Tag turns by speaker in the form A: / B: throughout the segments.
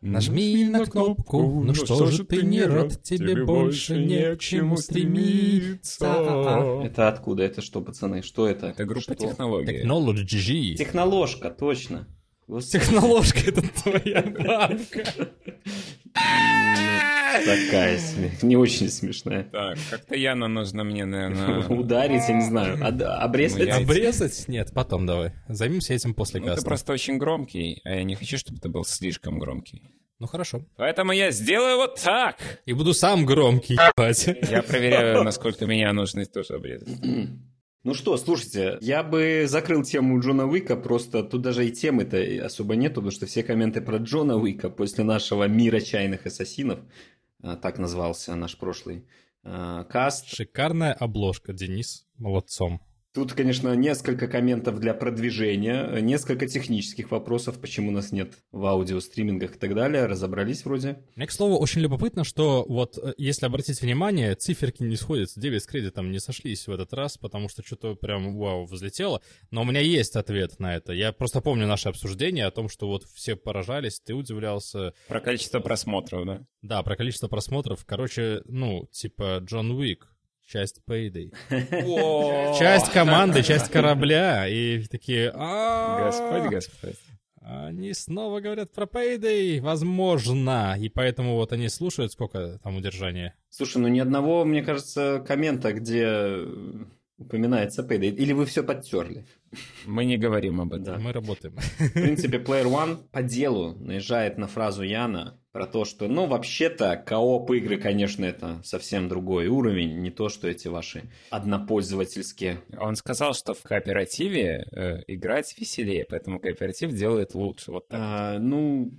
A: Нажми на кнопку, ну что же ты не рад, тебе больше не к чему стремиться.
B: Это откуда? Это что, пацаны? Что это?
C: Это группа технологий.
A: Technology.
B: Техноложка, точно.
A: Техноложка это твоя бабка.
B: Такая смех. Не очень смешная.
C: Так, как-то Яна нужно мне, наверное...
B: Ударить, я не знаю. Обрезать?
C: Ну,
A: Обрезать? Нет, потом давай. Займемся этим после
C: Ну, ты
A: каста.
C: просто очень громкий, а я не хочу, чтобы ты был слишком громкий.
A: Ну хорошо.
C: Поэтому я сделаю вот так.
A: И буду сам громкий, ебать.
C: Я проверяю, насколько меня нужно тоже обрезать.
B: Ну что, слушайте, я бы закрыл тему Джона Уика, просто тут даже и темы-то особо нету, потому что все комменты про Джона Уика после нашего мира чайных ассасинов, так назывался наш прошлый а, каст.
A: Шикарная обложка, Денис. Молодцом.
B: Тут, конечно, несколько комментов для продвижения, несколько технических вопросов, почему нас нет в аудиостримингах и так далее, разобрались вроде.
A: Мне, к слову, очень любопытно, что вот, э, если обратить внимание, циферки не сходятся, дебет с кредитом не сошлись в этот раз, потому что что-то прям, вау, взлетело. Но у меня есть ответ на это. Я просто помню наше обсуждение о том, что вот все поражались, ты удивлялся.
C: Про количество просмотров, да?
A: Да, про количество просмотров. Короче, ну, типа Джон Уик, часть Payday. Часть команды, часть корабля. И такие... «А,
C: Господь, Господь.
A: Они снова говорят про Payday, возможно. И поэтому вот они слушают, сколько там удержания.
B: Слушай, ну ни одного, мне кажется, коммента, где упоминается Payday. Или вы все подтерли?
C: Мы не говорим об этом.
B: Да.
A: Мы работаем.
B: В принципе, Player One по делу наезжает на фразу Яна про то, что, ну, вообще-то, кооп игры, конечно, это совсем другой уровень, не то, что эти ваши однопользовательские.
C: Он сказал, что в кооперативе э, играть веселее, поэтому кооператив делает лучше. Вот так.
B: А, ну,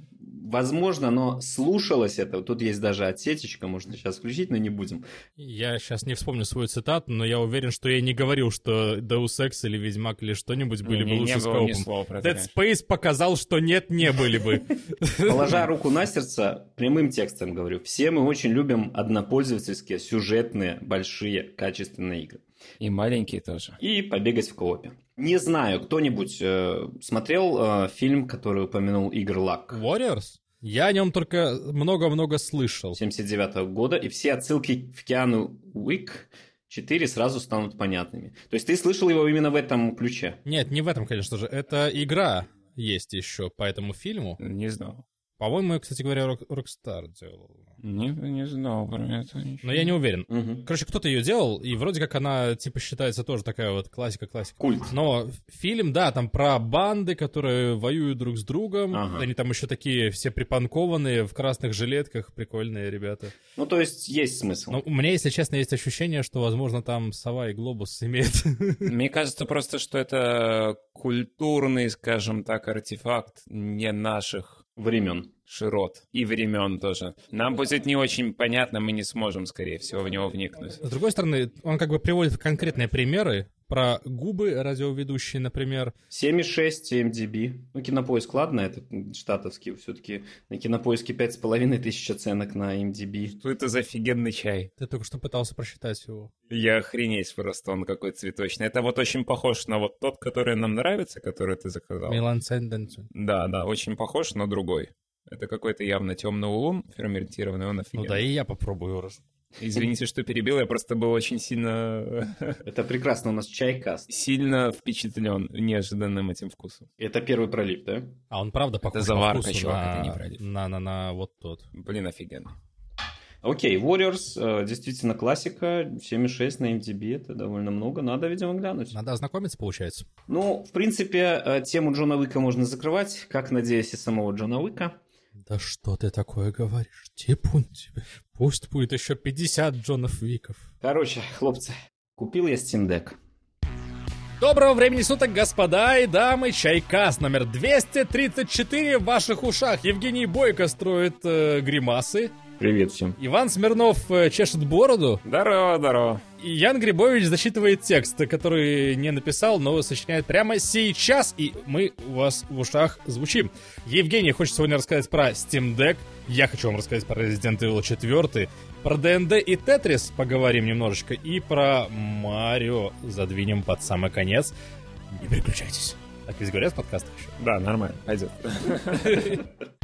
B: возможно, но слушалось это. Тут есть даже отсечечка, можно сейчас включить, но не будем.
A: Я сейчас не вспомню свою цитату, но я уверен, что я не говорил, что Deus Ex или Ведьмак или что-нибудь были
C: Не-
A: бы лучше
C: не
A: с коопом.
C: слова про это,
A: Dead. Space показал, что нет, не были бы.
B: Положа руку на сердце, прямым текстом говорю, все мы очень любим однопользовательские, сюжетные, большие, качественные игры.
C: И маленькие тоже.
B: и побегать в коопе. Не знаю, кто-нибудь э, смотрел э, фильм, который упомянул Игорь Лак
A: Warriors? Я о нем только много-много слышал.
B: 79 года, и все отсылки в Киану Уик 4 сразу станут понятными. То есть ты слышал его именно в этом ключе?
A: Нет, не в этом, конечно же. Это игра есть еще по этому фильму.
C: Не знал.
A: По-моему, кстати говоря, Рок- Rockstar делал.
C: Не, не знал про это ничего.
A: Но я не уверен.
B: Мгм.
A: Короче, кто-то ее делал, и вроде как она, типа, считается тоже такая вот классика-классика.
B: Культ.
A: Но фильм, да, там про банды, которые воюют друг с другом.
B: Ага.
A: Они там еще такие все припанкованные, в красных жилетках, прикольные ребята.
B: Ну, то есть есть смысл.
A: Но у меня, если честно, есть ощущение, что, возможно, там сова и глобус имеют.
C: Мне кажется просто, что это культурный, скажем так, артефакт не наших
B: Времен.
C: широт и времен тоже. Нам будет не очень понятно, мы не сможем, скорее всего, в него вникнуть.
A: С другой стороны, он как бы приводит конкретные примеры про губы радиоведущие, например.
B: 7,6 MDB. Ну, кинопоиск, ладно, это штатовский. Все-таки на кинопоиске 5,5 тысяч оценок на MDB.
C: Что это за офигенный чай?
A: Ты только что пытался просчитать его.
C: Я охренеть просто, он какой цветочный. Это вот очень похож на вот тот, который нам нравится, который ты заказал.
A: Милан Сенденсен.
C: Да, да, очень похож, но другой. Это какой-то явно темный улун, ферментированный, он
A: Ну
C: офигенный.
A: да, и я попробую раз.
C: Извините, что перебил, я просто был очень сильно,
B: Это прекрасно, у нас чайкаст.
C: сильно впечатлен неожиданным этим вкусом.
B: Это первый пролив, да?
A: А он правда похож
C: заварка,
A: по вкусу
C: чувак,
A: на,
C: это не пролив.
A: на, на, на вот тот.
C: Блин, офигенно.
B: Окей, Warriors, э, действительно классика, 7,6 на MDB, это довольно много, надо, видимо, глянуть.
A: Надо ознакомиться, получается.
B: Ну, в принципе, э, тему Джона Уика можно закрывать, как, надеюсь, и самого Джона Уика.
A: Да что ты такое говоришь? Типун тебе. Пусть будет еще 50 Джонов Виков.
B: Короче, хлопцы, купил я Steam Deck.
A: Доброго времени суток, господа и дамы. Чайкас номер 234 в ваших ушах. Евгений Бойко строит э, гримасы.
B: Привет всем.
A: Иван Смирнов э, чешет бороду.
C: Здорово, здорово.
A: И Ян Грибович зачитывает текст, который не написал, но сочиняет прямо сейчас, и мы у вас в ушах звучим. Евгений хочет сегодня рассказать про Steam Deck, я хочу вам рассказать про Resident Evil 4, про ДНД и Тетрис поговорим немножечко, и про Марио задвинем под самый конец. Не переключайтесь. Так ведь говорят в подкастах еще.
C: Да, нормально, пойдет.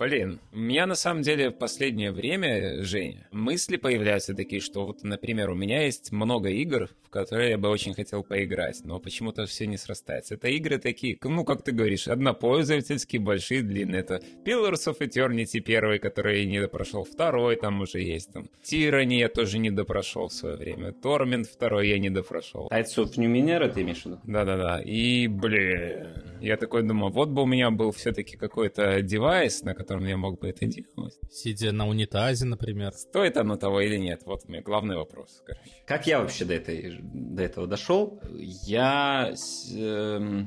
C: Блин, у меня на самом деле в последнее время, Женя, мысли появляются такие, что вот, например, у меня есть много игр, в которые я бы очень хотел поиграть, но почему-то все не срастается. Это игры такие, ну, как ты говоришь, однопользовательские, большие, длинные. Это Pillars of Eternity первый, который я не допрошел, второй там уже есть, там Tyranny я тоже не допрошел в свое время, Torment второй я не допрошел.
B: Tides of Numenera ты имеешь в виду?
C: Да-да-да, и, блин, я такой думаю, вот бы у меня был все-таки какой-то девайс, на котором я мог бы это делать.
A: Сидя на унитазе, например.
C: Стоит оно того или нет? Вот у меня главный вопрос, короче.
B: Как я вообще до, этой, до этого дошел? Я, э,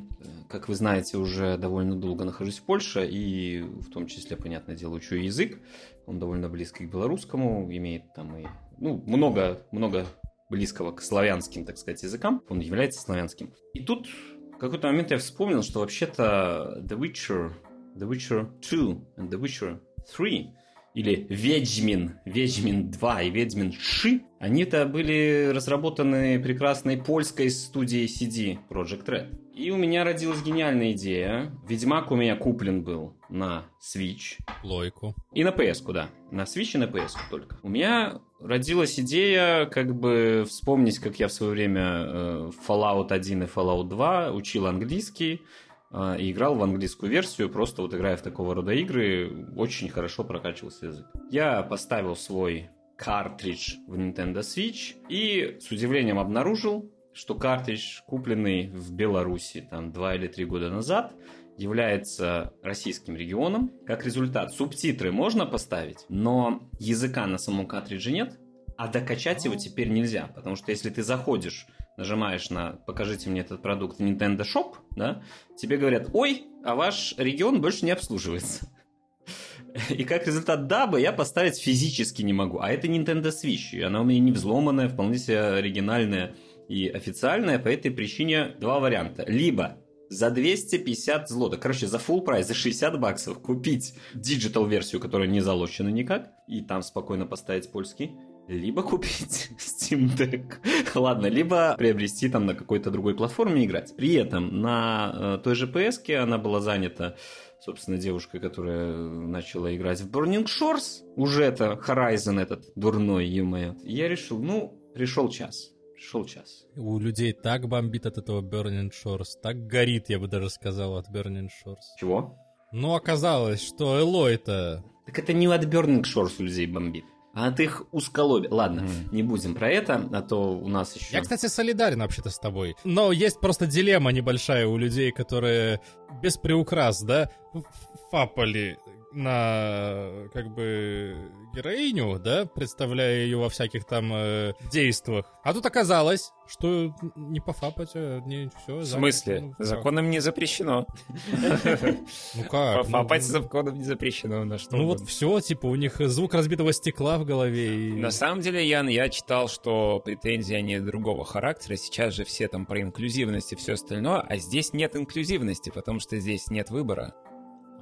B: как вы знаете, уже довольно долго нахожусь в Польше, и в том числе, понятное дело, учу язык. Он довольно близкий к белорусскому, имеет там и ну, много, много близкого к славянским, так сказать, языкам. Он является славянским. И тут в какой-то момент я вспомнил, что вообще-то The Witcher, The Witcher 2 и The Witcher 3 или Ведьмин, Ведьмин 2 и Ведьмин Ши, они-то были разработаны прекрасной польской студией CD Project Red. И у меня родилась гениальная идея. Ведьмак у меня куплен был на Switch.
A: Лойку.
B: И на PS, да. На Switch и на PS только. У меня родилась идея, как бы вспомнить, как я в свое время э, Fallout 1 и Fallout 2 учил английский и играл в английскую версию, просто вот играя в такого рода игры, очень хорошо прокачивался язык. Я поставил свой картридж в Nintendo Switch и с удивлением обнаружил, что картридж, купленный в Беларуси там два или три года назад, является российским регионом. Как результат, субтитры можно поставить, но языка на самом картридже нет, а докачать его теперь нельзя, потому что если ты заходишь, нажимаешь на «покажите мне этот продукт» в Nintendo Shop, да, тебе говорят «Ой, а ваш регион больше не обслуживается». И как результат dub а я поставить физически не могу. А это Nintendo Switch, и она у меня не взломанная, вполне себе оригинальная и официальная. По этой причине два варианта. Либо за 250 злотых, короче, за full price, за 60 баксов купить digital версию, которая не залочена никак, и там спокойно поставить польский, либо купить Steam Deck. Ладно, либо приобрести там на какой-то другой платформе играть. При этом на э, той же PS она была занята собственно, девушкой, которая начала играть в Burning Shores. Уже это Horizon этот дурной, ё Я решил, ну, пришел час. Пришел час.
A: У людей так бомбит от этого Burning Shores, так горит, я бы даже сказал, от Burning Shores.
B: Чего?
A: Ну, оказалось, что Элой-то...
B: Так это не от Burning Shores у людей бомбит. А от их узколобия. Ладно, mm. не будем про это, а то у нас еще...
A: Я, кстати, солидарен вообще-то с тобой. Но есть просто дилемма небольшая у людей, которые без приукрас, да, фапали на как бы героиню, да, представляя ее во всяких там э, действиях. А тут оказалось, что не пофапать, а не все.
C: В смысле? Ну, законом не запрещено.
A: Ну как?
C: Пофапать ну, законом не запрещено. На что
A: ну вот все, типа, у них звук разбитого стекла в голове.
C: На самом деле, Ян, я читал, что претензии они другого характера. Сейчас же все там про инклюзивность и все остальное, а здесь нет инклюзивности, потому что здесь нет выбора.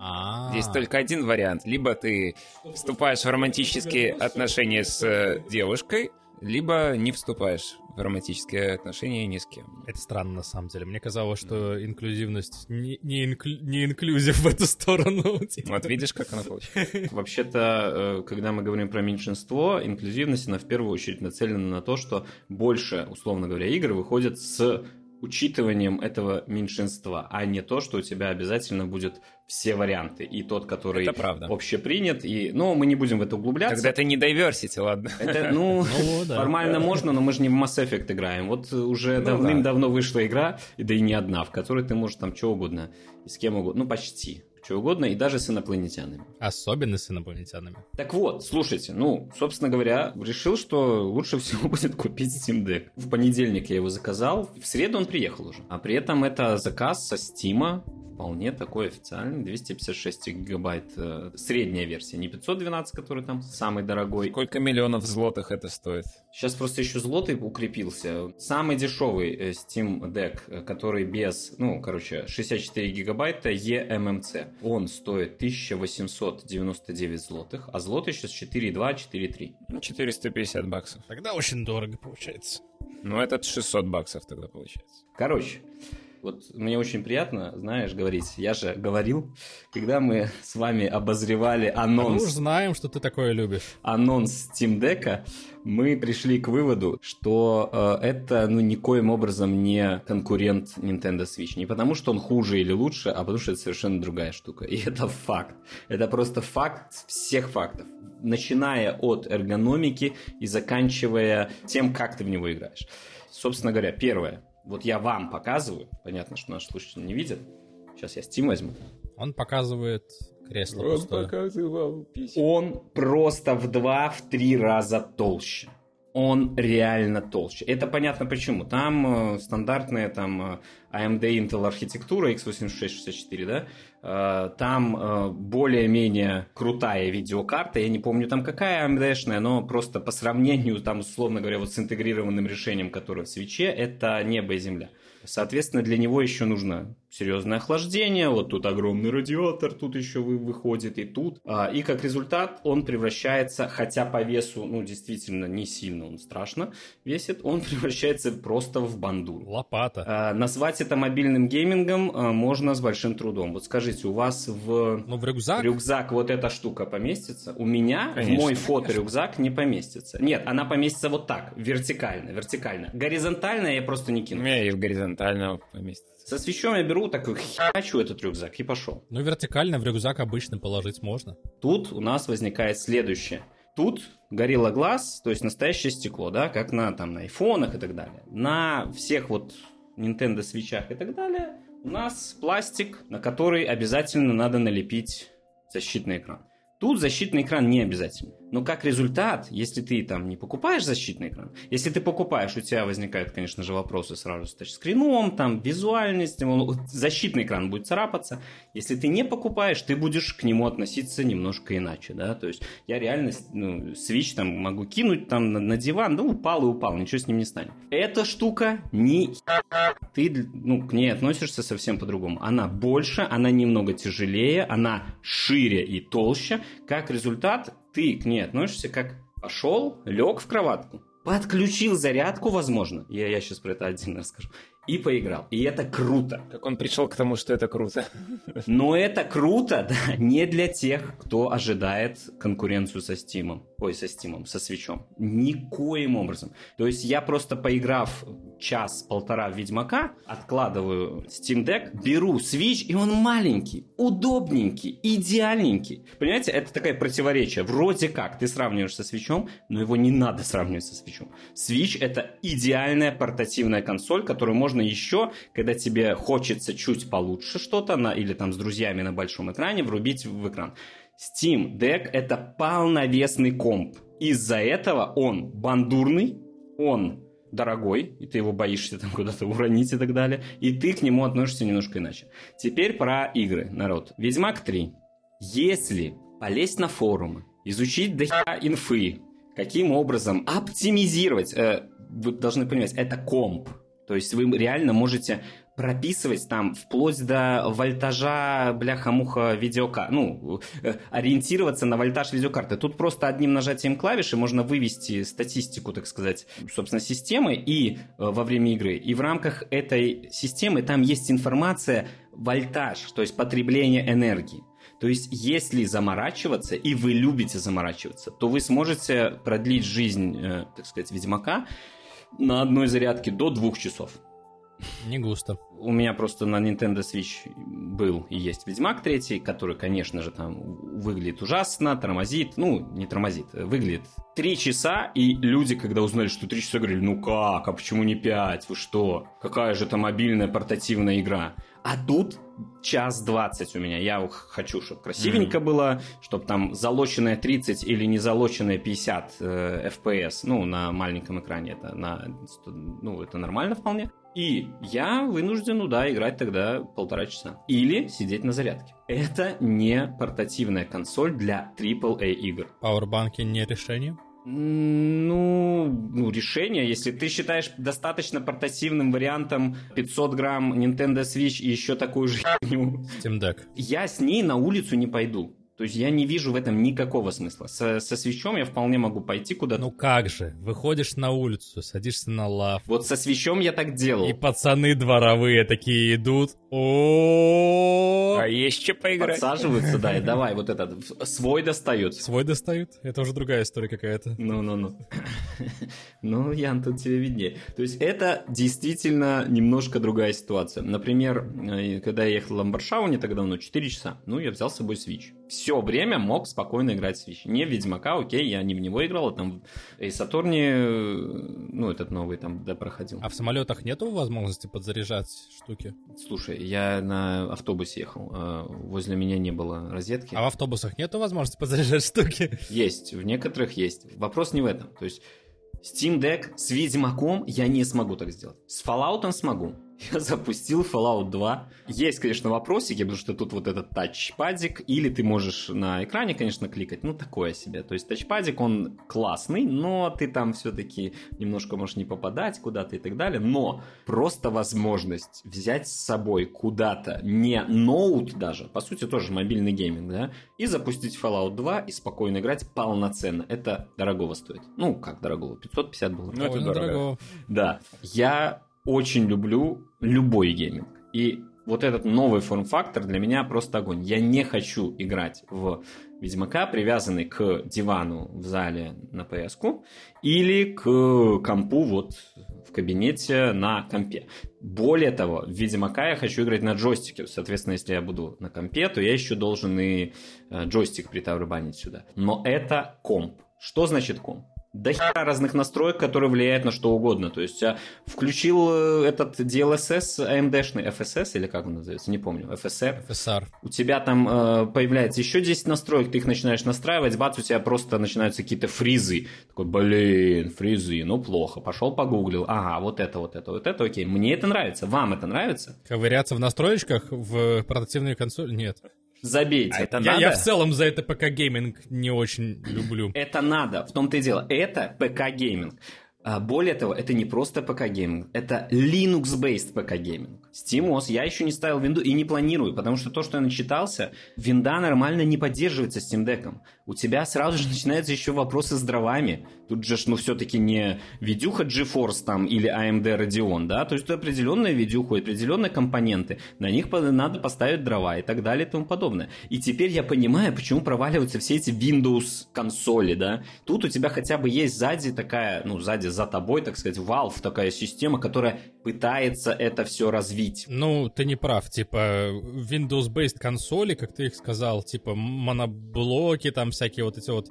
A: А-а-а.
C: Здесь только один вариант. Либо ты вступаешь в романтические отношения с э, девушкой, либо не вступаешь в романтические отношения ни с кем.
A: Это странно, на самом деле. Мне казалось, что инклюзивность не, не, инклю, не инклюзив в эту сторону.
C: Вот видишь, как она получается.
B: Вообще-то, э, когда мы говорим про меньшинство, инклюзивность, она в первую очередь нацелена на то, что больше, условно говоря, игр выходят с учитыванием этого меньшинства, а не то, что у тебя обязательно будет все варианты. И тот, который
C: это правда.
B: общепринят. И... Но мы не будем в это углубляться.
C: Тогда это не diversity, ладно.
B: Это, ну, ну формально можно, но мы же не в Mass Effect играем. Вот уже ну давным-давно вышла игра, и да и не одна, в которой ты можешь там что угодно, и с кем угодно, ну почти что угодно, и даже с инопланетянами.
A: Особенно с инопланетянами.
B: Так вот, слушайте, ну, собственно говоря, решил, что лучше всего будет купить Steam Deck. В понедельник я его заказал, в среду он приехал уже. А при этом это заказ со Steam, вполне такой официальный, 256 гигабайт, э, средняя версия, не 512, который там самый дорогой.
C: Сколько миллионов злотых это стоит?
B: Сейчас просто еще злотый укрепился. Самый дешевый э, Steam Deck, э, который без, ну, короче, 64 гигабайта eMMC, он стоит 1899 злотых, а злотый сейчас 4,2, 4,3.
C: 450 баксов.
A: Тогда очень дорого получается.
C: Ну, этот 600 баксов тогда получается.
B: Короче, Вот мне очень приятно, знаешь, говорить. Я же говорил, когда мы с вами обозревали анонс...
A: Мы уж знаем, что ты такое любишь.
B: Анонс Steam Deck, мы пришли к выводу, что э, это ну никоим образом не конкурент Nintendo Switch. Не потому, что он хуже или лучше, а потому, что это совершенно другая штука. И это факт. Это просто факт всех фактов. Начиная от эргономики и заканчивая тем, как ты в него играешь. Собственно говоря, первое. Вот я вам показываю. Понятно, что наш слушатель не видит. Сейчас я Steam возьму.
A: Он показывает кресло
C: Он
A: пустое.
C: показывал письма.
B: Он просто в два, в три раза толще. Он реально толще. Это понятно почему. Там э, стандартная там э, AMD Intel архитектура x86-64, да? Э, там э, более-менее крутая видеокарта. Я не помню там какая AMD-шная, но просто по сравнению там, условно говоря, вот с интегрированным решением, которое в свече, это небо и земля. Соответственно, для него еще нужно серьезное охлаждение, вот тут огромный радиатор, тут еще вы, выходит и тут. А, и как результат он превращается, хотя по весу, ну, действительно не сильно он страшно весит, он превращается просто в бандуру.
A: Лопата.
B: А, назвать это мобильным геймингом а, можно с большим трудом. Вот скажите, у вас в
A: Ну, в рюкзак?
B: рюкзак вот эта штука поместится? У меня
C: Конечно,
B: в мой фоторюкзак не поместится. Нет, она поместится вот так, вертикально, вертикально. Горизонтально я просто не
C: У
B: кину.
C: меня и в горизонтально поместится.
B: Со свечом я беру, такой херачу этот рюкзак и пошел.
A: Ну, вертикально в рюкзак обычно положить можно.
B: Тут у нас возникает следующее. Тут Gorilla Glass, то есть настоящее стекло, да, как на, там, на айфонах и так далее. На всех вот Nintendo свечах и так далее у нас пластик, на который обязательно надо налепить защитный экран. Тут защитный экран не обязательно. Но как результат, если ты там не покупаешь защитный экран, если ты покупаешь, у тебя возникают, конечно же, вопросы сразу с тачскрином, там, визуальность, он- защитный экран будет царапаться. Если ты не покупаешь, ты будешь к нему относиться немножко иначе, да, то есть я реально, ну, Switch там могу кинуть там на, на диван, да упал и упал, ничего с ним не станет. Эта штука не ты ну, к ней относишься совсем по-другому. Она больше, она немного тяжелее, она шире и толще. Как результат, ты к ней относишься как пошел, лег в кроватку, подключил зарядку, возможно. Я, я сейчас про это отдельно расскажу. И поиграл. И это круто.
C: Как он пришел к тому, что это круто.
B: Но это круто, да, не для тех, кто ожидает конкуренцию со Steam. Ой, со Steam, со свечом. Никоим образом. То есть я просто поиграв час-полтора в Ведьмака, откладываю Steam Deck, беру Switch, и он маленький, удобненький, идеальненький. Понимаете, это такое противоречие. Вроде как ты сравниваешь со свечом, но его не надо сравнивать со свечом. Switch это идеальная портативная консоль, которую можно еще, когда тебе хочется чуть получше что-то, на, или там с друзьями на большом экране, врубить в экран. Steam Deck это полновесный комп. Из-за этого он бандурный, он дорогой, и ты его боишься там куда-то уронить и так далее, и ты к нему относишься немножко иначе. Теперь про игры, народ. Ведьмак 3. Если полезть на форумы, изучить до хера инфы, каким образом оптимизировать, э, вы должны понимать, это комп. То есть вы реально можете прописывать там вплоть до вольтажа, бляха-муха, видеокарты. Ну, э, ориентироваться на вольтаж видеокарты. Тут просто одним нажатием клавиши можно вывести статистику, так сказать, собственно, системы и э, во время игры. И в рамках этой системы там есть информация вольтаж, то есть потребление энергии. То есть, если заморачиваться, и вы любите заморачиваться, то вы сможете продлить жизнь, э, так сказать, Ведьмака на одной зарядке до двух часов.
A: Не густо.
B: У меня просто на Nintendo Switch был и есть Ведьмак 3, который, конечно же, там выглядит ужасно, тормозит, ну, не тормозит, выглядит три часа, и люди, когда узнали, что три часа, говорили, ну как, а почему не пять, вы что, какая же это мобильная портативная игра. А тут час двадцать у меня. Я хочу, чтобы красивенько mm-hmm. было, чтобы там залоченная 30 или не залоченная 50 э, FPS, ну, на маленьком экране, это, на, ну, это нормально вполне. И я вынужден, ну да, играть тогда полтора часа. Или сидеть на зарядке. Это не портативная консоль для AAA игр.
A: Пауэрбанки не решение?
B: Ну, ну, решение, если ты считаешь достаточно портативным вариантом 500 грамм Nintendo Switch и еще такую же.
A: Steam Deck.
B: Я с ней на улицу не пойду. То есть я не вижу в этом никакого смысла. Со, со свечом я вполне могу пойти куда-то.
A: Ну как же, выходишь на улицу, садишься на лав.
B: Вот со свечом я так делал.
A: И пацаны дворовые такие идут. О,
C: А есть что поиграть?
B: Подсаживаются, да, и давай вот этот свой достают.
A: Свой достают? Это уже другая история какая-то.
B: Ну-ну-ну. Ну, Ян, тут тебе виднее. То есть это действительно немножко другая ситуация. Например, э, когда я ехал в Ламбаршау не так давно, 4 часа, ну, я взял с собой Switch. Все время мог спокойно играть в Switch. Не в Ведьмака, окей, я не в него играл, а там в Ace Attorney, э, ну, этот новый там, да, проходил.
A: А в самолетах нету возможности подзаряжать штуки?
B: Слушай, я на автобусе ехал, э, возле меня не было розетки.
A: А в автобусах нету возможности подзаряжать штуки?
B: Есть, в некоторых есть. Вопрос не в этом. То есть Steam Deck с Ведьмаком я не смогу так сделать. С Fallout смогу. Я запустил Fallout 2. Есть, конечно, вопросики, потому что тут вот этот тачпадик, или ты можешь на экране, конечно, кликать, ну, такое себе. То есть тачпадик, он классный, но ты там все-таки немножко можешь не попадать куда-то и так далее. Но просто возможность взять с собой куда-то не ноут даже, по сути, тоже мобильный гейминг, да, и запустить Fallout 2 и спокойно играть полноценно. Это дорогого стоит. Ну, как дорогого? 550 было.
C: Ну, это дорого.
A: дорого.
B: Да, я очень люблю любой гейминг. И вот этот новый форм-фактор для меня просто огонь. Я не хочу играть в Ведьмака, привязанный к дивану в зале на PS или к компу вот в кабинете на компе. Более того, в Ведьмака я хочу играть на джойстике. Соответственно, если я буду на компе, то я еще должен и э, джойстик притарабанить сюда. Но это комп. Что значит комп? До хера разных настроек, которые влияют на что угодно. То есть я включил э, этот DLSS AMD-шный FSS, или как он называется, не помню, FSR.
A: FSR.
B: У тебя там э, появляется еще 10 настроек, ты их начинаешь настраивать, бац, у тебя просто начинаются какие-то фризы. Такой, блин, фризы, ну плохо. Пошел погуглил, ага, вот это, вот это, вот это, окей. Мне это нравится, вам это нравится?
A: Ковыряться в настроечках в портативной консоли? Нет.
B: Забейте.
C: А это
A: Я,
C: надо?
A: я в целом за это ПК гейминг не очень люблю.
B: Это надо, в том-то и дело. Это ПК-гейминг. А, Более того, это не просто ПК-гейминг, это Linux-based ПК-гейминг. SteamOS я еще не ставил винду и не планирую, потому что то, что я начитался, винда нормально не поддерживается Steam Deck. У тебя сразу же начинаются еще вопросы с дровами. Тут же, ну, все-таки не видюха GeForce там или AMD Radeon, да? То есть это определенная видюха, определенные компоненты. На них надо поставить дрова и так далее и тому подобное. И теперь я понимаю, почему проваливаются все эти Windows консоли, да? Тут у тебя хотя бы есть сзади такая, ну, сзади за тобой, так сказать, Valve, такая система, которая пытается это все развить.
A: Ну, ты не прав. Типа, Windows-based консоли, как ты их сказал, типа, моноблоки, там всякие вот эти вот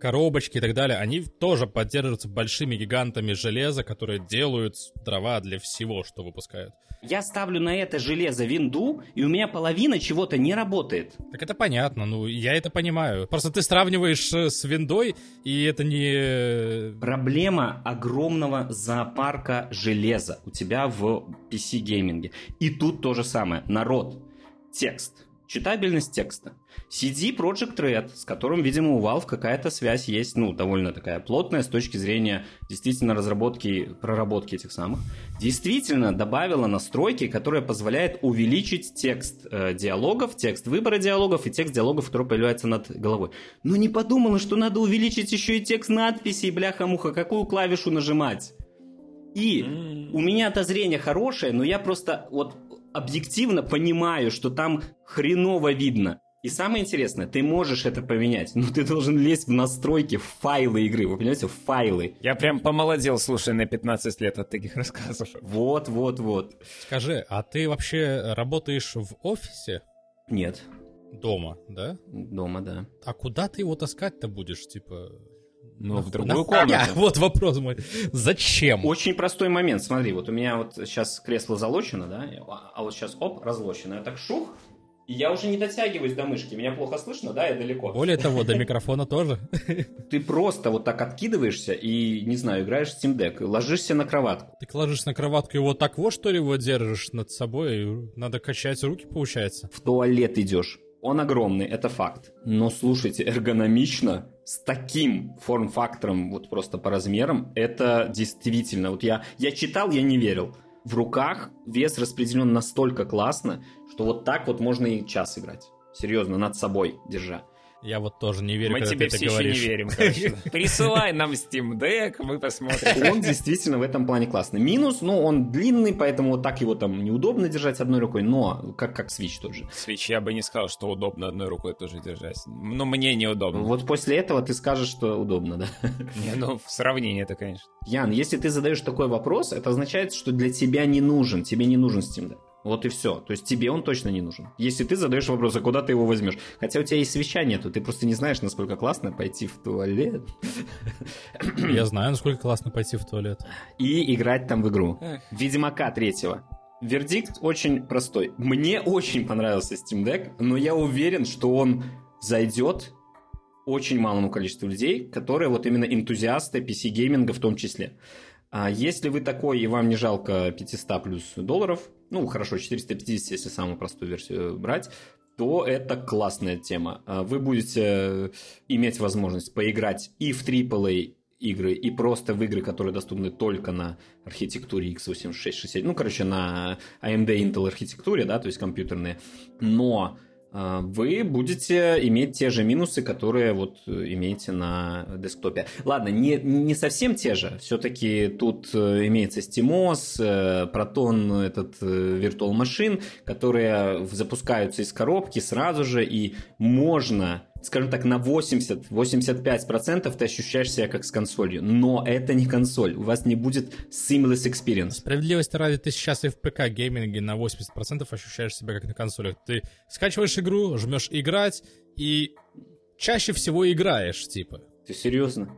A: коробочки и так далее, они тоже поддерживаются большими гигантами железа, которые делают дрова для всего, что выпускают.
B: Я ставлю на это железо винду, и у меня половина чего-то не работает.
A: Так это понятно, ну, я это понимаю. Просто ты сравниваешь э, с виндой, и это не...
B: Проблема огромного зоопарка железа у тебя в PC-гейминге. И тут то же самое. Народ. Текст. Читабельность текста. CD Project Red, с которым, видимо, у Valve какая-то связь есть, ну, довольно такая плотная с точки зрения действительно разработки, проработки этих самых, действительно добавила настройки, которые позволяют увеличить текст э, диалогов, текст выбора диалогов и текст диалогов, который появляется над головой. Но не подумала, что надо увеличить еще и текст надписей, бляха-муха, какую клавишу нажимать. И у меня-то зрение хорошее, но я просто вот объективно понимаю, что там хреново видно. И самое интересное, ты можешь это поменять, но ты должен лезть в настройки, в файлы игры, вы понимаете, в файлы.
C: Я прям помолодел, слушай, на 15 лет от таких рассказов.
B: Вот, вот, вот.
A: Скажи, а ты вообще работаешь в офисе
B: Нет,
A: дома, да?
B: дома, да.
A: А куда ты его таскать-то будешь, типа...
C: Ну, в другую комнату.
A: Вот вопрос мой. Зачем?
B: Очень простой момент, смотри, вот у меня вот сейчас кресло залочено, да, а а вот сейчас, оп, разлочено. Я так шух, и я уже не дотягиваюсь до мышки. Меня плохо слышно, да, я далеко.
A: Более того, до микрофона тоже.
B: Ты просто вот так откидываешься и, не знаю, играешь в Steam Deck, ложишься на кроватку.
A: Ты ложишься на кроватку и вот так вот, что ли, его держишь над собой? и Надо качать руки, получается.
B: в туалет идешь. Он огромный, это факт. Но слушайте, эргономично, с таким форм-фактором, вот просто по размерам, это действительно, вот я, я читал, я не верил. В руках вес распределен настолько классно, что вот так вот можно и час играть. Серьезно, над собой держа.
A: Я вот тоже не верю,
C: Мы
A: когда
C: тебе
A: ты
C: все
A: это
C: еще
A: говоришь.
C: не верим. Присылай нам Steam Deck, мы посмотрим.
B: Он действительно в этом плане классный. Минус, ну, он длинный, поэтому вот так его там неудобно держать одной рукой, но как, как Switch тот же.
C: Switch я бы не сказал, что удобно одной рукой тоже держать. Но мне неудобно.
B: Вот после этого ты скажешь, что удобно, да?
C: Не, ну, в сравнении это, конечно.
B: Ян, если ты задаешь такой вопрос, это означает, что для тебя не нужен, тебе не нужен Steam Deck. Вот и все. То есть тебе он точно не нужен. Если ты задаешь вопрос, а куда ты его возьмешь? Хотя у тебя и свеча нету, ты просто не знаешь, насколько классно пойти в туалет
A: Я знаю, насколько классно пойти в туалет.
B: и играть там в игру.
C: Эх.
B: Ведьмака третьего. Вердикт очень простой. Мне очень понравился Steam Deck, но я уверен, что он зайдет очень малому количеству людей, которые вот именно энтузиасты PC-гейминга в том числе. А если вы такой и вам не жалко 500 плюс долларов, ну хорошо, 450, если самую простую версию брать, то это классная тема. А Вы будете э, иметь возможность поиграть и в AAA игры, и просто в игры, которые доступны только на архитектуре x86-60, ну, короче, на AMD Intel архитектуре, да, то есть компьютерные, но вы будете иметь те же минусы, которые вот э, имеете на десктопе. Ладно, не, не совсем те же. Все-таки тут э, имеется SteamOS, э, Proton, этот Virtual Machine, которые запускаются из коробки сразу же, и можно скажем так, на 80-85% ты ощущаешь себя как с консолью. Но это не консоль. У вас не будет seamless experience.
A: Справедливости ради, ты сейчас и в ПК гейминге на 80% ощущаешь себя как на консолях. Ты скачиваешь игру, жмешь играть, и чаще всего играешь, типа.
B: Ты серьезно?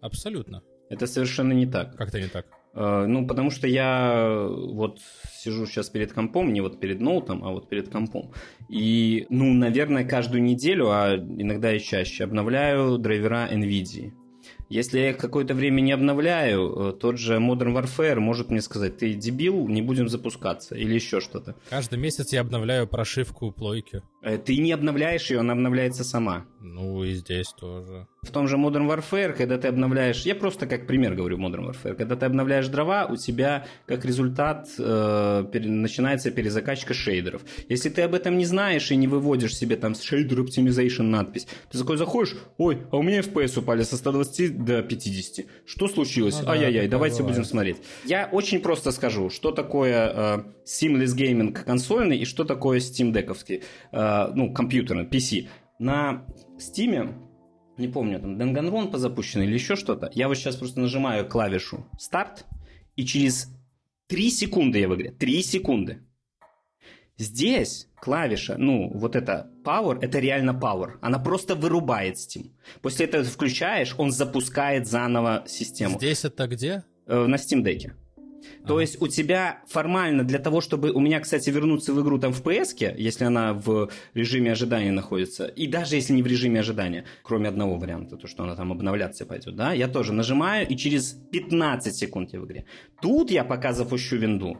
A: Абсолютно.
B: Это совершенно не так.
A: Как-то не так.
B: Э, Ну, потому что я вот сижу сейчас перед компом, не вот перед ноутом, а вот перед компом. И, ну, наверное, каждую неделю, а иногда и чаще, обновляю драйвера NVIDIA. Если я их какое-то время не обновляю, э, тот же Modern Warfare может мне сказать, ты дебил, не будем запускаться, или еще что-то.
A: Каждый месяц я обновляю прошивку плойки.
B: Э, Ты не обновляешь ее, она обновляется сама.
A: Ну и здесь тоже.
B: В том же Modern Warfare, когда ты обновляешь, я просто как пример говорю Modern Warfare, когда ты обновляешь дрова, у тебя как результат э, пере- начинается перезакачка шейдеров. Если ты об этом не знаешь и не выводишь себе там шейдер optimization надпись, ты такой заходишь, ой, а у меня FPS упали со 120 до 50. Что случилось?
A: Ну да,
B: Ай-яй-яй,
A: такое
B: давайте
A: бывает.
B: будем смотреть. Я очень просто скажу, что такое э, Seamless Gaming консольный и что такое Steam Deck'овский, э, ну, компьютерный, PC. На Steam не помню, там Danganron позапущен или еще что-то. Я вот сейчас просто нажимаю клавишу старт, и через 3 секунды я в игре. 3 секунды. Здесь клавиша, ну, вот это Power, это реально Power. Она просто вырубает Steam. После этого включаешь, он запускает заново систему.
A: Здесь это где?
B: Э, на Steam Deck. То есть у тебя формально для того, чтобы у меня, кстати, вернуться в игру там в PS, если она в режиме ожидания находится, и даже если не в режиме ожидания, кроме одного варианта, то, что она там обновляться пойдет, да, я тоже нажимаю, и через 15 секунд я в игре. Тут я пока запущу винду.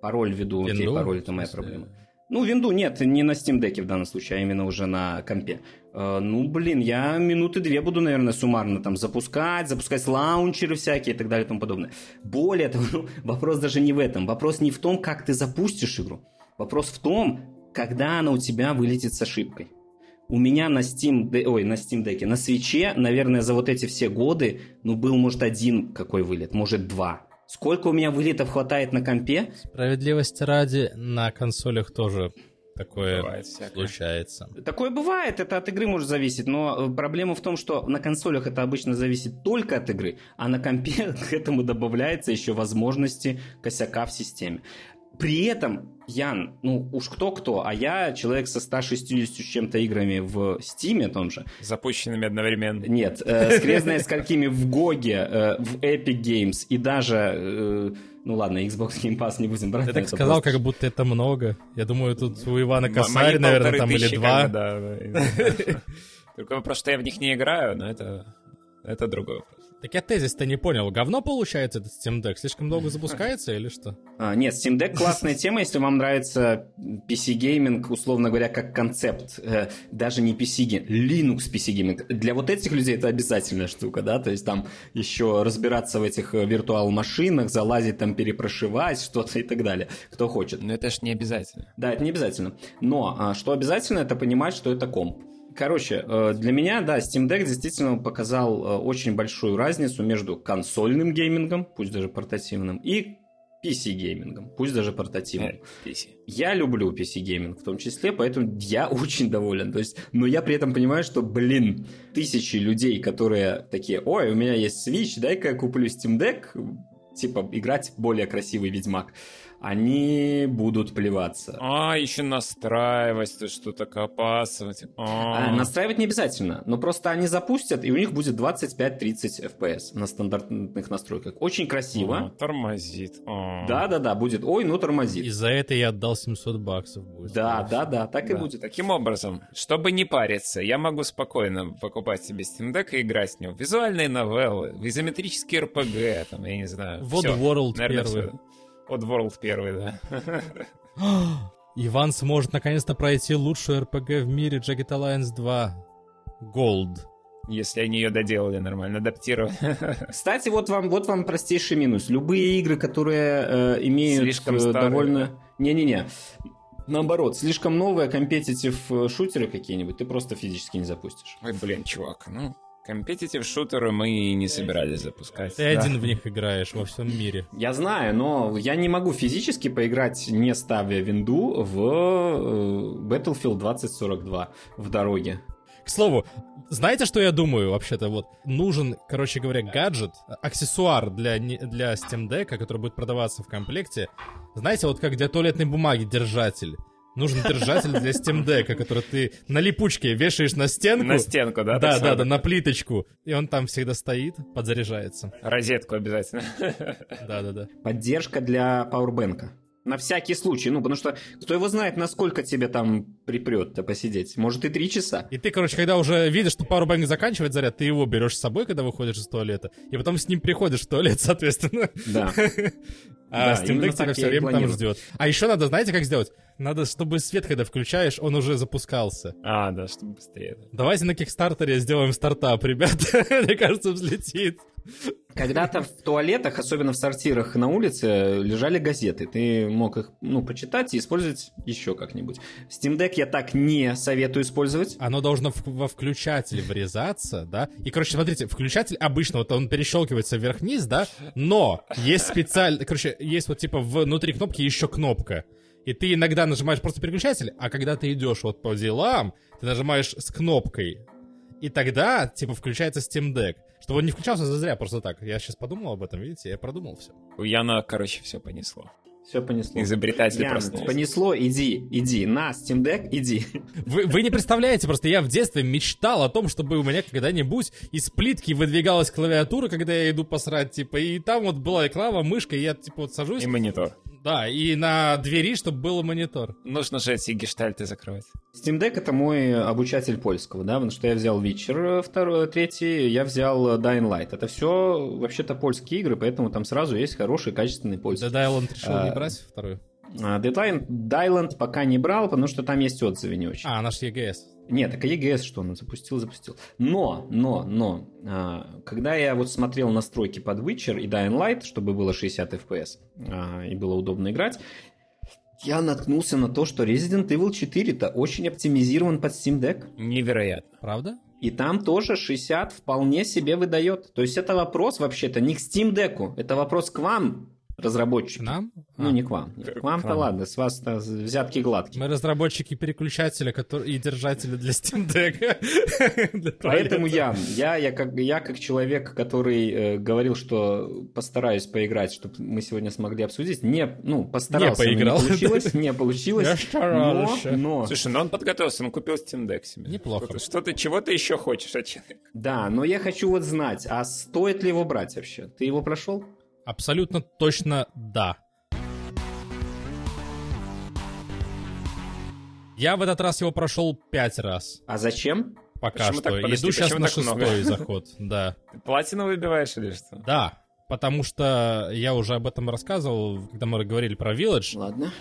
B: Пароль введу, окей, пароль это моя проблема. Ну, винду нет, не на Steam Deck в данном случае, а именно уже на компе. Э, ну, блин, я минуты две буду, наверное, суммарно там запускать, запускать лаунчеры всякие и так далее и тому подобное. Более того, ну, вопрос даже не в этом. Вопрос не в том, как ты запустишь игру. Вопрос в том, когда она у тебя вылетит с ошибкой. У меня на Steam, ой, на Steam Deck, на свече, наверное, за вот эти все годы, ну, был, может, один какой вылет, может, два. Сколько у меня вылетов хватает на компе?
A: Справедливости ради, на консолях тоже такое
C: Бывает всякое.
A: случается.
B: Такое бывает, это от игры может зависеть, но проблема в том, что на консолях это обычно зависит только от игры, а на компе к этому добавляется еще возможности косяка в системе. При этом, Ян, ну уж кто-кто, а я человек со 160 с чем-то играми в Стиме том же,
C: Запущенными одновременно.
B: нет, э, скрезная сколькими в Гоге, э, в Epic Games и даже, э, ну ладно, Xbox Game Pass не будем брать. Это
A: так сказал,
B: просто
A: как будто это много. Я думаю, тут у Ивана Косарь, наверное, там или два.
C: да. Только вопрос, что я в них не играю, но это, это другой вопрос.
A: Так я тезис-то не понял. Говно получается этот Steam Deck? Слишком долго запускается или что?
B: А, нет, Steam Deck классная тема, если вам нравится PC-гейминг, условно говоря, как концепт. Э, даже не PC-гейминг, Linux PC-гейминг. Для вот этих людей это обязательная штука, да, то есть там еще разбираться в этих э, виртуал-машинах, залазить там, перепрошивать что-то и так далее, кто хочет.
C: Но это ж не обязательно.
B: Да, это не обязательно. Но а, что обязательно, это понимать, что это комп. Короче, э, для меня, да, Steam Deck действительно показал э, очень большую разницу между консольным геймингом, пусть даже портативным, и PC-геймингом, пусть даже портативным.
C: Э, PC.
B: Я люблю PC-гейминг в том числе, поэтому я очень доволен. То есть, но я при этом понимаю, что, блин, тысячи людей, которые такие, ой, у меня есть Switch, дай-ка я куплю Steam Deck, типа, играть более красивый Ведьмак они будут плеваться.
C: А, еще настраивать, то что-то копаться.
B: А, настраивать не обязательно, но просто они запустят, и у них будет 25-30 FPS на стандартных настройках. Очень красиво.
C: А, тормозит.
B: Да-да-да, будет. Ой, ну тормозит.
A: И за это я отдал 700 баксов.
B: Будет, да, да, да, так да. и будет.
C: Таким образом, чтобы не париться, я могу спокойно покупать себе Steam Deck и играть с ним. Визуальные новеллы, изометрические RPG, там, я не знаю.
A: Вот World первый. Все.
C: Oddworld первый, да.
A: Иван сможет наконец-то пройти лучшую РПГ в мире Jagged Alliance 2. Gold.
C: Если они ее доделали нормально, адаптировали.
B: Кстати, вот вам, вот вам простейший минус. Любые игры, которые э, имеют
C: Слишком
B: э, довольно... Не-не-не. Наоборот, слишком новые компетитив э, шутеры какие-нибудь ты просто физически не запустишь.
C: Ой, блин, чувак, ну... Компетитив шутеры мы не собирались запускать.
A: Ты да. один в них играешь во всем мире.
B: Я знаю, но я не могу физически поиграть, не ставя винду, в э, Battlefield 2042 в дороге.
A: К слову, знаете, что я думаю вообще-то? Вот нужен, короче говоря, гаджет, аксессуар для, для Steam Deck, который будет продаваться в комплекте. Знаете, вот как для туалетной бумаги держатель нужен держатель для Steam Deck, который ты на липучке вешаешь на стенку.
C: На стенку, да?
A: Да, да, да, на плиточку. И он там всегда стоит, подзаряжается.
C: Розетку обязательно.
A: Да, да, да.
B: Поддержка для пауэрбэнка. На всякий случай, ну, потому что кто его знает, насколько тебе там припрет-то посидеть. Может, и три часа.
A: И ты, короче, когда уже видишь, что пауэрбэнк заканчивает заряд, ты его берешь с собой, когда выходишь из туалета, и потом с ним приходишь в туалет, соответственно.
B: Да.
A: А да, Steam Deck тебя все время там ждет. А еще надо, знаете, как сделать? Надо, чтобы свет, когда включаешь, он уже запускался.
C: А, да, чтобы быстрее.
A: Давайте на Кикстартере сделаем стартап, ребята. Мне кажется, взлетит.
B: Когда-то в туалетах, особенно в сортирах на улице, лежали газеты. Ты мог их, ну, почитать и использовать еще как-нибудь. Steam Deck я так не советую использовать.
A: Оно должно во включатель врезаться, да? И, короче, смотрите, включатель обычно, вот он перещелкивается вверх-вниз, да? Но есть специально, короче, есть вот типа внутри кнопки еще кнопка. И ты иногда нажимаешь просто переключатель, а когда ты идешь вот по делам, ты нажимаешь с кнопкой. И тогда, типа, включается Steam Deck. Чтобы он не включался зазря, просто так. Я сейчас подумал об этом, видите, я продумал все.
C: У Яна, короче, все понесло.
B: Все понесло.
C: Изобретатель Ян, проснулся.
B: Понесло, иди, иди, на, Steam Deck, иди.
A: Вы, вы не представляете, просто я в детстве мечтал о том, чтобы у меня когда-нибудь из плитки выдвигалась клавиатура, когда я иду посрать, типа, и там вот была реклама, мышка, и я, типа, вот сажусь.
C: И монитор.
A: Да, и на двери, чтобы был монитор.
C: Нужно же эти гештальты закрывать.
B: Steam Deck это мой обучатель польского, да, потому что я взял Witcher второй, третий, я взял Dying Light. Это все вообще-то польские игры, поэтому там сразу есть хороший, качественный польский.
A: Да, Dying решил а, не брать вторую?
B: Deadline, Dylan пока не брал, потому что там есть отзывы не очень.
A: А, наш EGS.
B: Нет, так а EGS что он запустил, запустил. Но, но, но, а, когда я вот смотрел настройки под Witcher и Dying Light, чтобы было 60 FPS а, и было удобно играть, я наткнулся на то, что Resident Evil 4-то очень оптимизирован под Steam Deck.
C: Невероятно.
A: Правда?
B: И там тоже 60 вполне себе выдает. То есть это вопрос вообще-то не к Steam Deck, это вопрос к вам, разработчики.
A: Нам?
B: Ну, а. не к вам. К вам-то ладно, с вас-то взятки гладкие.
A: Мы разработчики переключателя который... и держателя для Steam Deck.
B: Поэтому я, я, я, как, я как человек, который э, говорил, что постараюсь поиграть, чтобы мы сегодня смогли обсудить, не, ну, постарался,
A: не, поиграл.
B: не получилось, не получилось. Я
A: старался.
B: Но, но...
C: Слушай, ну он подготовился, он купил Steam Deck себе.
A: Неплохо.
C: Что ты, чего ты еще хочешь от человека?
B: Да, но я хочу вот знать, а стоит ли его брать вообще? Ты его прошел?
A: Абсолютно точно да. Я в этот раз его прошел пять раз.
B: А зачем?
A: Пока Почему что. Так, подожди, Иду сейчас на шестой много? заход, да.
C: Ты платину выбиваешь или что?
A: Да, потому что я уже об этом рассказывал, когда мы говорили про Village.
B: Ладно.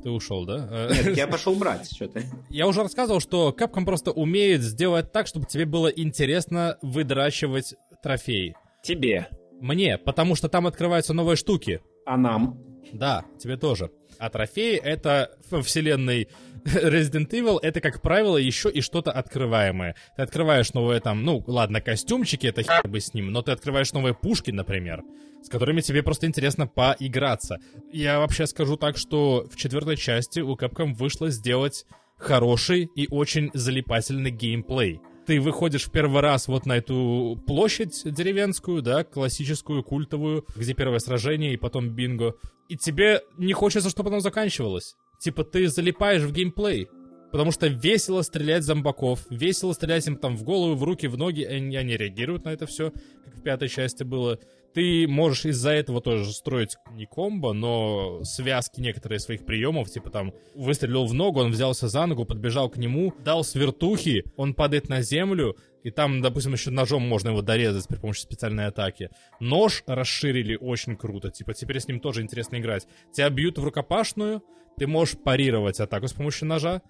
A: Ты ушел, да?
B: Нет, я пошел брать, что ты.
A: Я уже рассказывал, что Capcom просто умеет сделать так, чтобы тебе было интересно выдрачивать трофеи.
C: Тебе.
A: Мне, потому что там открываются новые штуки.
B: А нам?
A: Да, тебе тоже. А трофеи это вселенной Resident Evil это, как правило, еще и что-то открываемое. Ты открываешь новые там, ну, ладно, костюмчики, это хер бы с ним, но ты открываешь новые пушки, например, с которыми тебе просто интересно поиграться. Я вообще скажу так, что в четвертой части у Capcom вышло сделать хороший и очень залипательный геймплей ты выходишь в первый раз вот на эту площадь деревенскую, да, классическую, культовую, где первое сражение и потом бинго, и тебе не хочется, чтобы оно заканчивалось. Типа ты залипаешь в геймплей. Потому что весело стрелять зомбаков, весело стрелять им там в голову, в руки, в ноги, они, они реагируют на это все, как в пятой части было ты можешь из-за этого тоже строить не комбо, но связки некоторые своих приемов, типа там выстрелил в ногу, он взялся за ногу, подбежал к нему, дал свертухи, он падает на землю, и там, допустим, еще ножом можно его дорезать при помощи специальной атаки. Нож расширили очень круто, типа теперь с ним тоже интересно играть. Тебя бьют в рукопашную, ты можешь парировать атаку с помощью ножа,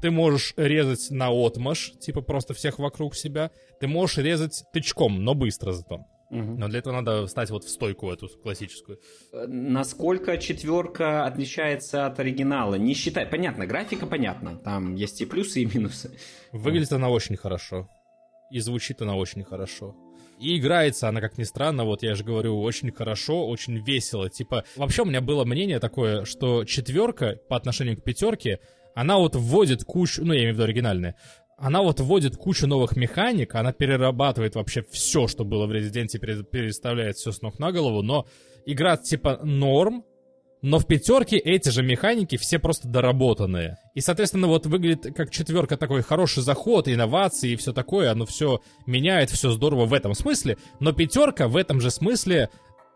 A: ты можешь резать на отмаш, типа просто всех вокруг себя. Ты можешь резать тычком, но быстро зато. Но для этого надо встать вот в стойку эту классическую.
B: Насколько четверка отличается от оригинала? Не считай, понятно, графика понятна, там есть и плюсы, и минусы.
A: Выглядит она очень хорошо. И звучит она очень хорошо. И играется она, как ни странно, вот я же говорю, очень хорошо, очень весело. Типа, вообще у меня было мнение такое, что четверка по отношению к пятерке, она вот вводит кучу, ну, я имею в виду оригинальные, она вот вводит кучу новых механик, она перерабатывает вообще все, что было в Резиденте, переставляет все с ног на голову, но игра типа норм, но в пятерке эти же механики все просто доработанные. И, соответственно, вот выглядит как четверка такой хороший заход, инновации и все такое, оно все меняет, все здорово в этом смысле, но пятерка в этом же смысле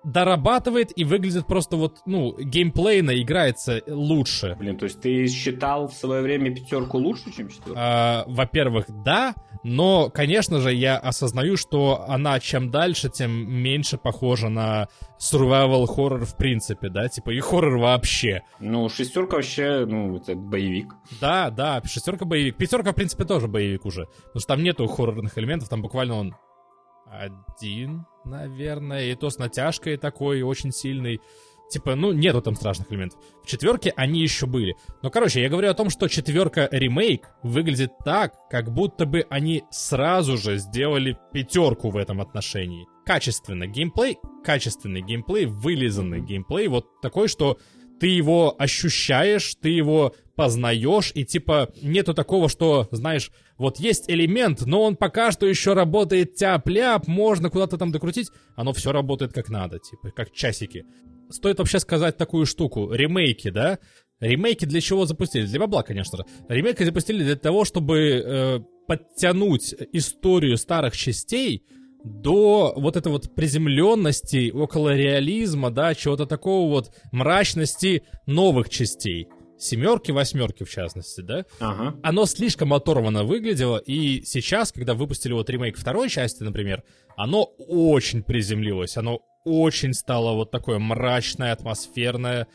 A: дорабатывает и выглядит просто вот, ну, геймплейно играется лучше.
B: Блин, то есть ты считал в свое время пятерку лучше, чем четверку?
A: А, во-первых, да, но, конечно же, я осознаю, что она чем дальше, тем меньше похожа на survival horror в принципе, да, типа и хоррор вообще.
B: Ну, шестерка вообще, ну, это боевик.
A: Да, да, шестерка боевик. Пятерка, в принципе, тоже боевик уже. Потому что там нету хоррорных элементов, там буквально он один, наверное, и то с натяжкой такой очень сильный. Типа, ну, нету там страшных элементов. В четверке они еще были. Но, короче, я говорю о том, что четверка ремейк выглядит так, как будто бы они сразу же сделали пятерку в этом отношении. Качественно геймплей, качественный геймплей, вылизанный геймплей, вот такой, что ты его ощущаешь, ты его познаешь, и типа нету такого, что, знаешь, вот есть элемент, но он пока что еще работает тяп-ляп, можно куда-то там докрутить, оно все работает как надо, типа, как часики. Стоит вообще сказать такую штуку, ремейки, да? Ремейки для чего запустили? Для бабла, конечно же. Ремейки запустили для того, чтобы э, подтянуть историю старых частей, до вот этой вот приземленности, около реализма, да, чего-то такого вот мрачности новых частей. Семерки, восьмерки в частности, да?
B: Ага.
A: Оно слишком оторвано выглядело, и сейчас, когда выпустили вот ремейк второй части, например, оно очень приземлилось, оно очень стало вот такое мрачное, атмосферное,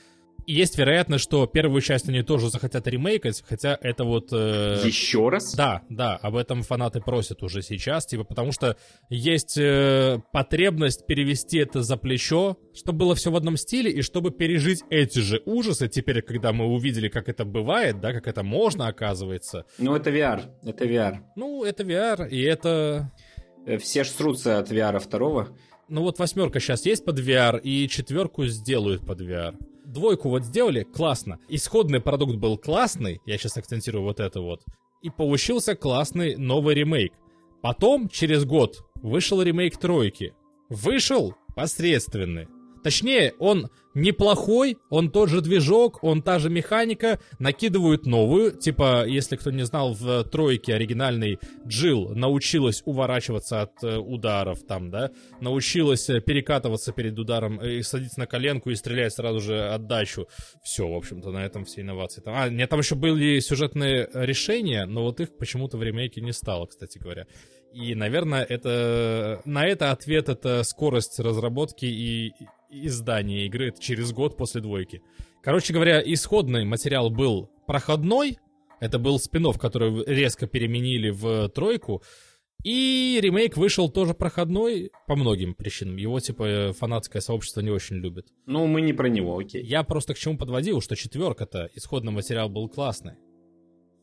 A: есть вероятность, что первую часть они тоже захотят ремейкать, хотя это вот...
B: Э... Еще раз?
A: Да, да, об этом фанаты просят уже сейчас, типа, потому что есть э, потребность перевести это за плечо, чтобы было все в одном стиле, и чтобы пережить эти же ужасы теперь, когда мы увидели, как это бывает, да, как это можно, оказывается.
B: Ну, это VR, это VR.
A: Ну, это VR, и это...
B: Э, все ж срутся от VR второго.
A: Ну вот восьмерка сейчас есть под VR, и четверку сделают под VR двойку вот сделали, классно. Исходный продукт был классный, я сейчас акцентирую вот это вот. И получился классный новый ремейк. Потом, через год, вышел ремейк тройки. Вышел посредственный. Точнее, он неплохой, он тот же движок, он та же механика, накидывают новую, типа, если кто не знал, в тройке оригинальный Джилл научилась уворачиваться от э, ударов там, да, научилась э, перекатываться перед ударом, и садиться на коленку и стрелять сразу же отдачу. Все, в общем-то, на этом все инновации. Там, а, нет, там еще были сюжетные решения, но вот их почему-то в ремейке не стало, кстати говоря. И, наверное, это на это ответ это скорость разработки и издания игры это через год после двойки. Короче говоря, исходный материал был проходной. Это был спин который резко переменили в тройку. И ремейк вышел тоже проходной по многим причинам. Его, типа, фанатское сообщество не очень любит.
B: Ну, мы не про него, окей.
A: Я просто к чему подводил, что четверка-то, исходный материал был классный.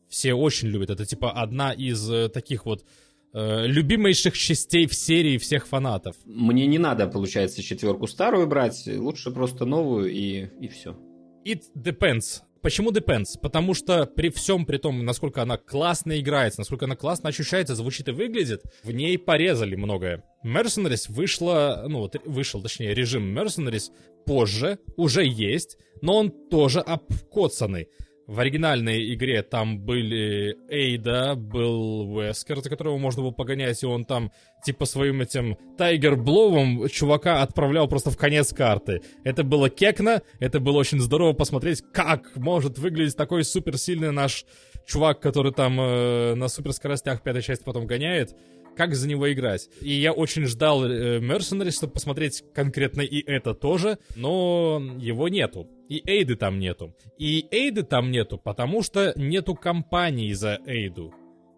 A: Все очень любят. Это, типа, одна из э, таких вот э, любимейших частей в серии всех фанатов.
B: Мне не надо, получается, четверку старую брать. Лучше просто новую и, и все.
A: It depends. Почему Depends? Потому что при всем при том, насколько она классно играется, насколько она классно ощущается, звучит и выглядит, в ней порезали многое. Mercenaries вышла, ну вот вышел, точнее, режим Mercenaries позже, уже есть, но он тоже обкоцанный. В оригинальной игре там были Эйда, был Вескер, за которого можно было погонять, и он там типа своим этим Тайгер Бловом чувака отправлял просто в конец карты. Это было кекно, это было очень здорово посмотреть, как может выглядеть такой суперсильный наш чувак, который там э, на суперскоростях пятой части потом гоняет как за него играть. И я очень ждал э, чтобы посмотреть конкретно и это тоже, но его нету. И Эйды там нету. И Эйды там нету, потому что нету компании за Эйду.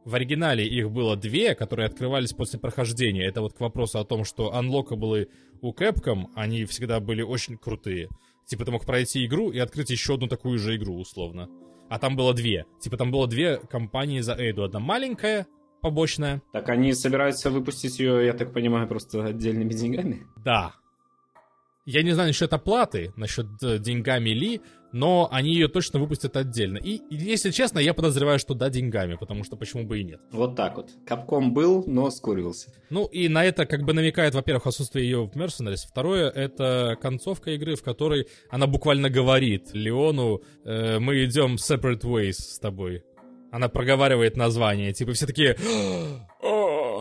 A: В оригинале их было две, которые открывались после прохождения. Это вот к вопросу о том, что анлокаблы у Capcom, они всегда были очень крутые. Типа ты мог пройти игру и открыть еще одну такую же игру, условно. А там было две. Типа там было две компании за Эйду. Одна маленькая, побочная.
B: Так они собираются выпустить ее, я так понимаю, просто отдельными деньгами?
A: Да. Я не знаю насчет оплаты, насчет э, деньгами ли, но они ее точно выпустят отдельно. И, если честно, я подозреваю, что да, деньгами, потому что почему бы и нет.
B: Вот так вот. Капком был, но скурился.
A: Ну и на это как бы намекает, во-первых, отсутствие ее в Mercenaries. Второе, это концовка игры, в которой она буквально говорит Леону, э, мы идем separate ways с тобой. Она проговаривает название, типа все такие...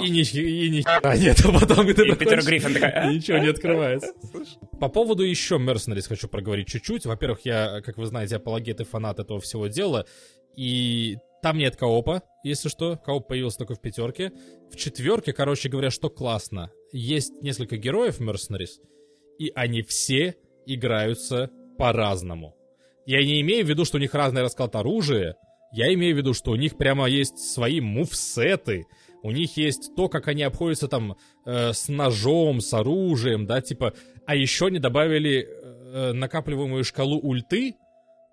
A: И ни, и ни хера нет, а потом
C: и, и Питер Гриффин такая...
A: Ничего не открывается. По поводу еще Mercenaries хочу проговорить чуть-чуть. Во-первых, я, как вы знаете, апологет и фанат этого всего дела. И там нет коопа, если что. Кооп появился только в пятерке. В четверке, короче говоря, что классно. Есть несколько героев Mercenaries, и они все играются по-разному. Я не имею в виду, что у них разный расклад оружия, я имею в виду, что у них прямо есть свои мувсеты, у них есть то, как они обходятся там э, с ножом, с оружием, да, типа, а еще они добавили э, накапливаемую шкалу ульты,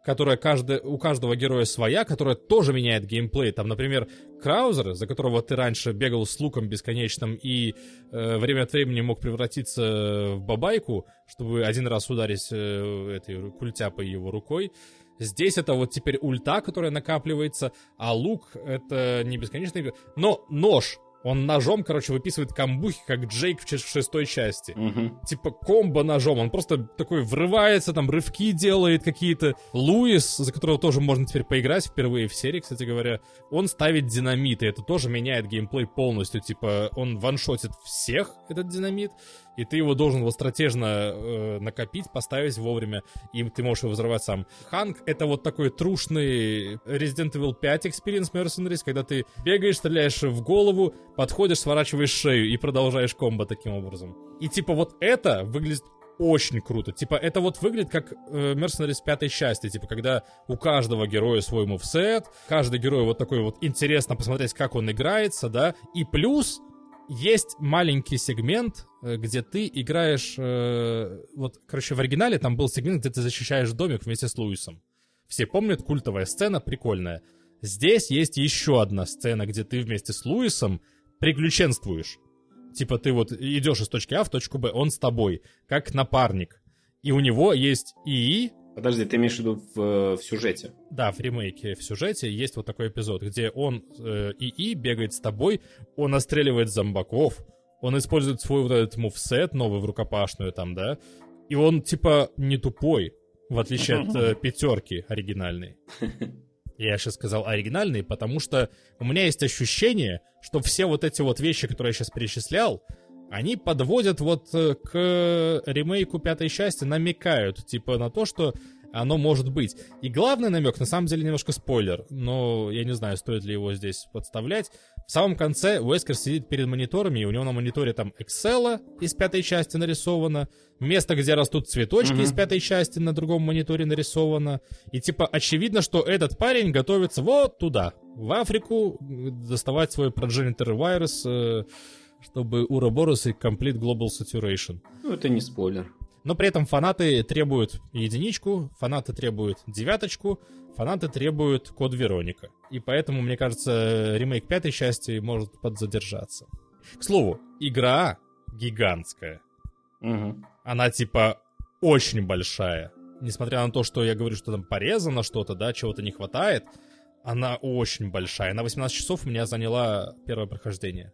A: которая каждый, у каждого героя своя, которая тоже меняет геймплей. Там, например, Краузер, за которого ты раньше бегал с луком бесконечным и э, время от времени мог превратиться в бабайку, чтобы один раз ударить э, этой культяпой его рукой. Здесь это вот теперь ульта, которая накапливается, а лук это не бесконечный... Но нож он ножом, короче, выписывает камбухи, как Джейк в шестой части.
B: Угу.
A: Типа комбо ножом. Он просто такой врывается, там рывки делает какие-то. Луис, за которого тоже можно теперь поиграть впервые в серии, кстати говоря, он ставит динамит, и это тоже меняет геймплей полностью. Типа он ваншотит всех, этот динамит, и ты его должен вот стратежно э, накопить, поставить вовремя, и ты можешь его взорвать сам. Ханк — это вот такой трушный Resident Evil 5 Experience Mercenaries, когда ты бегаешь, стреляешь в голову, подходишь, сворачиваешь шею и продолжаешь комбо таким образом. И типа вот это выглядит очень круто. Типа, это вот выглядит как э, Mercenaries пятой части. Типа, когда у каждого героя свой мувсет, каждый герой вот такой вот интересно посмотреть, как он играется, да. И плюс есть маленький сегмент, э, где ты играешь... Э, вот, короче, в оригинале там был сегмент, где ты защищаешь домик вместе с Луисом. Все помнят, культовая сцена, прикольная. Здесь есть еще одна сцена, где ты вместе с Луисом приключенствуешь. Типа ты вот идешь из точки А в точку Б, он с тобой, как напарник. И у него есть ИИ,
B: Подожди, ты имеешь в виду в, в сюжете?
A: Да, в ремейке в сюжете есть вот такой эпизод, где он э, ИИ бегает с тобой, он остреливает зомбаков, он использует свой вот этот мувсет новый в рукопашную там, да, и он типа не тупой, в отличие от э, пятерки оригинальной. Я сейчас сказал оригинальный, потому что у меня есть ощущение, что все вот эти вот вещи, которые я сейчас перечислял, они подводят вот э, к ремейку пятой части, намекают, типа, на то, что оно может быть. И главный намек, на самом деле, немножко спойлер, но я не знаю, стоит ли его здесь подставлять. В самом конце Уэскер сидит перед мониторами, и у него на мониторе там Excel из пятой части нарисовано, место, где растут цветочки mm-hmm. из пятой части на другом мониторе нарисовано. И типа очевидно, что этот парень готовится вот туда, в Африку, доставать свой progenitor virus, э, чтобы Уроборос и Complete Global Saturation.
B: Ну, это не спойлер.
A: Но при этом фанаты требуют единичку, фанаты требуют девяточку, фанаты требуют код Вероника. И поэтому, мне кажется, ремейк пятой части может подзадержаться. К слову, игра гигантская.
B: Угу.
A: Она типа очень большая. Несмотря на то, что я говорю, что там порезано что-то, да, чего-то не хватает, она очень большая. На 18 часов у меня заняла первое прохождение.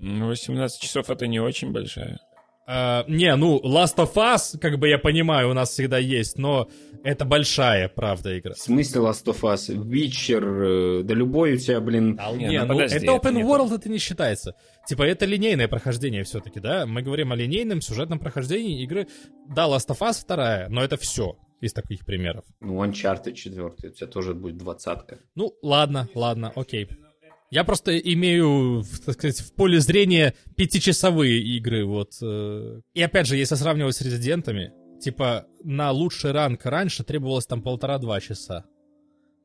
C: Ну, 18 часов это не очень большая.
A: Uh, не, ну, Last of Us, как бы я понимаю, у нас всегда есть, но это большая, правда, игра.
B: В смысле Last of Us? Witcher, э, да любой у тебя, блин...
A: А, не, не, ну, подожди, это Open это World, это не считается. Типа, это линейное прохождение все-таки, да? Мы говорим о линейном сюжетном прохождении игры. Да, Last of Us вторая, но это все из таких примеров.
B: Ну, Uncharted 4, у тебя тоже будет двадцатка.
A: Ну, ладно, ладно, окей. Я просто имею, так сказать, в поле зрения пятичасовые игры, вот. Э. И опять же, если сравнивать с резидентами, типа, на лучший ранг раньше требовалось там полтора-два часа.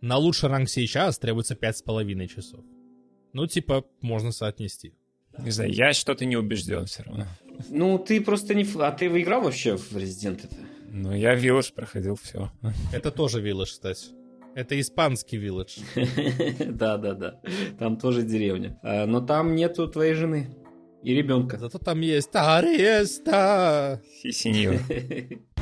A: На лучший ранг сейчас требуется пять с половиной часов. Ну, типа, можно соотнести.
C: Не знаю, я что-то не убежден все равно.
B: Ну, ты просто не... А ты выиграл вообще в Resident это?
C: Ну, я Village проходил все.
A: Это тоже Village, кстати. Это испанский вилледж.
B: Да-да-да. Там тоже деревня. А, но там нету твоей жены и ребенка.
A: Зато там есть Ареста.
C: Сисиньор.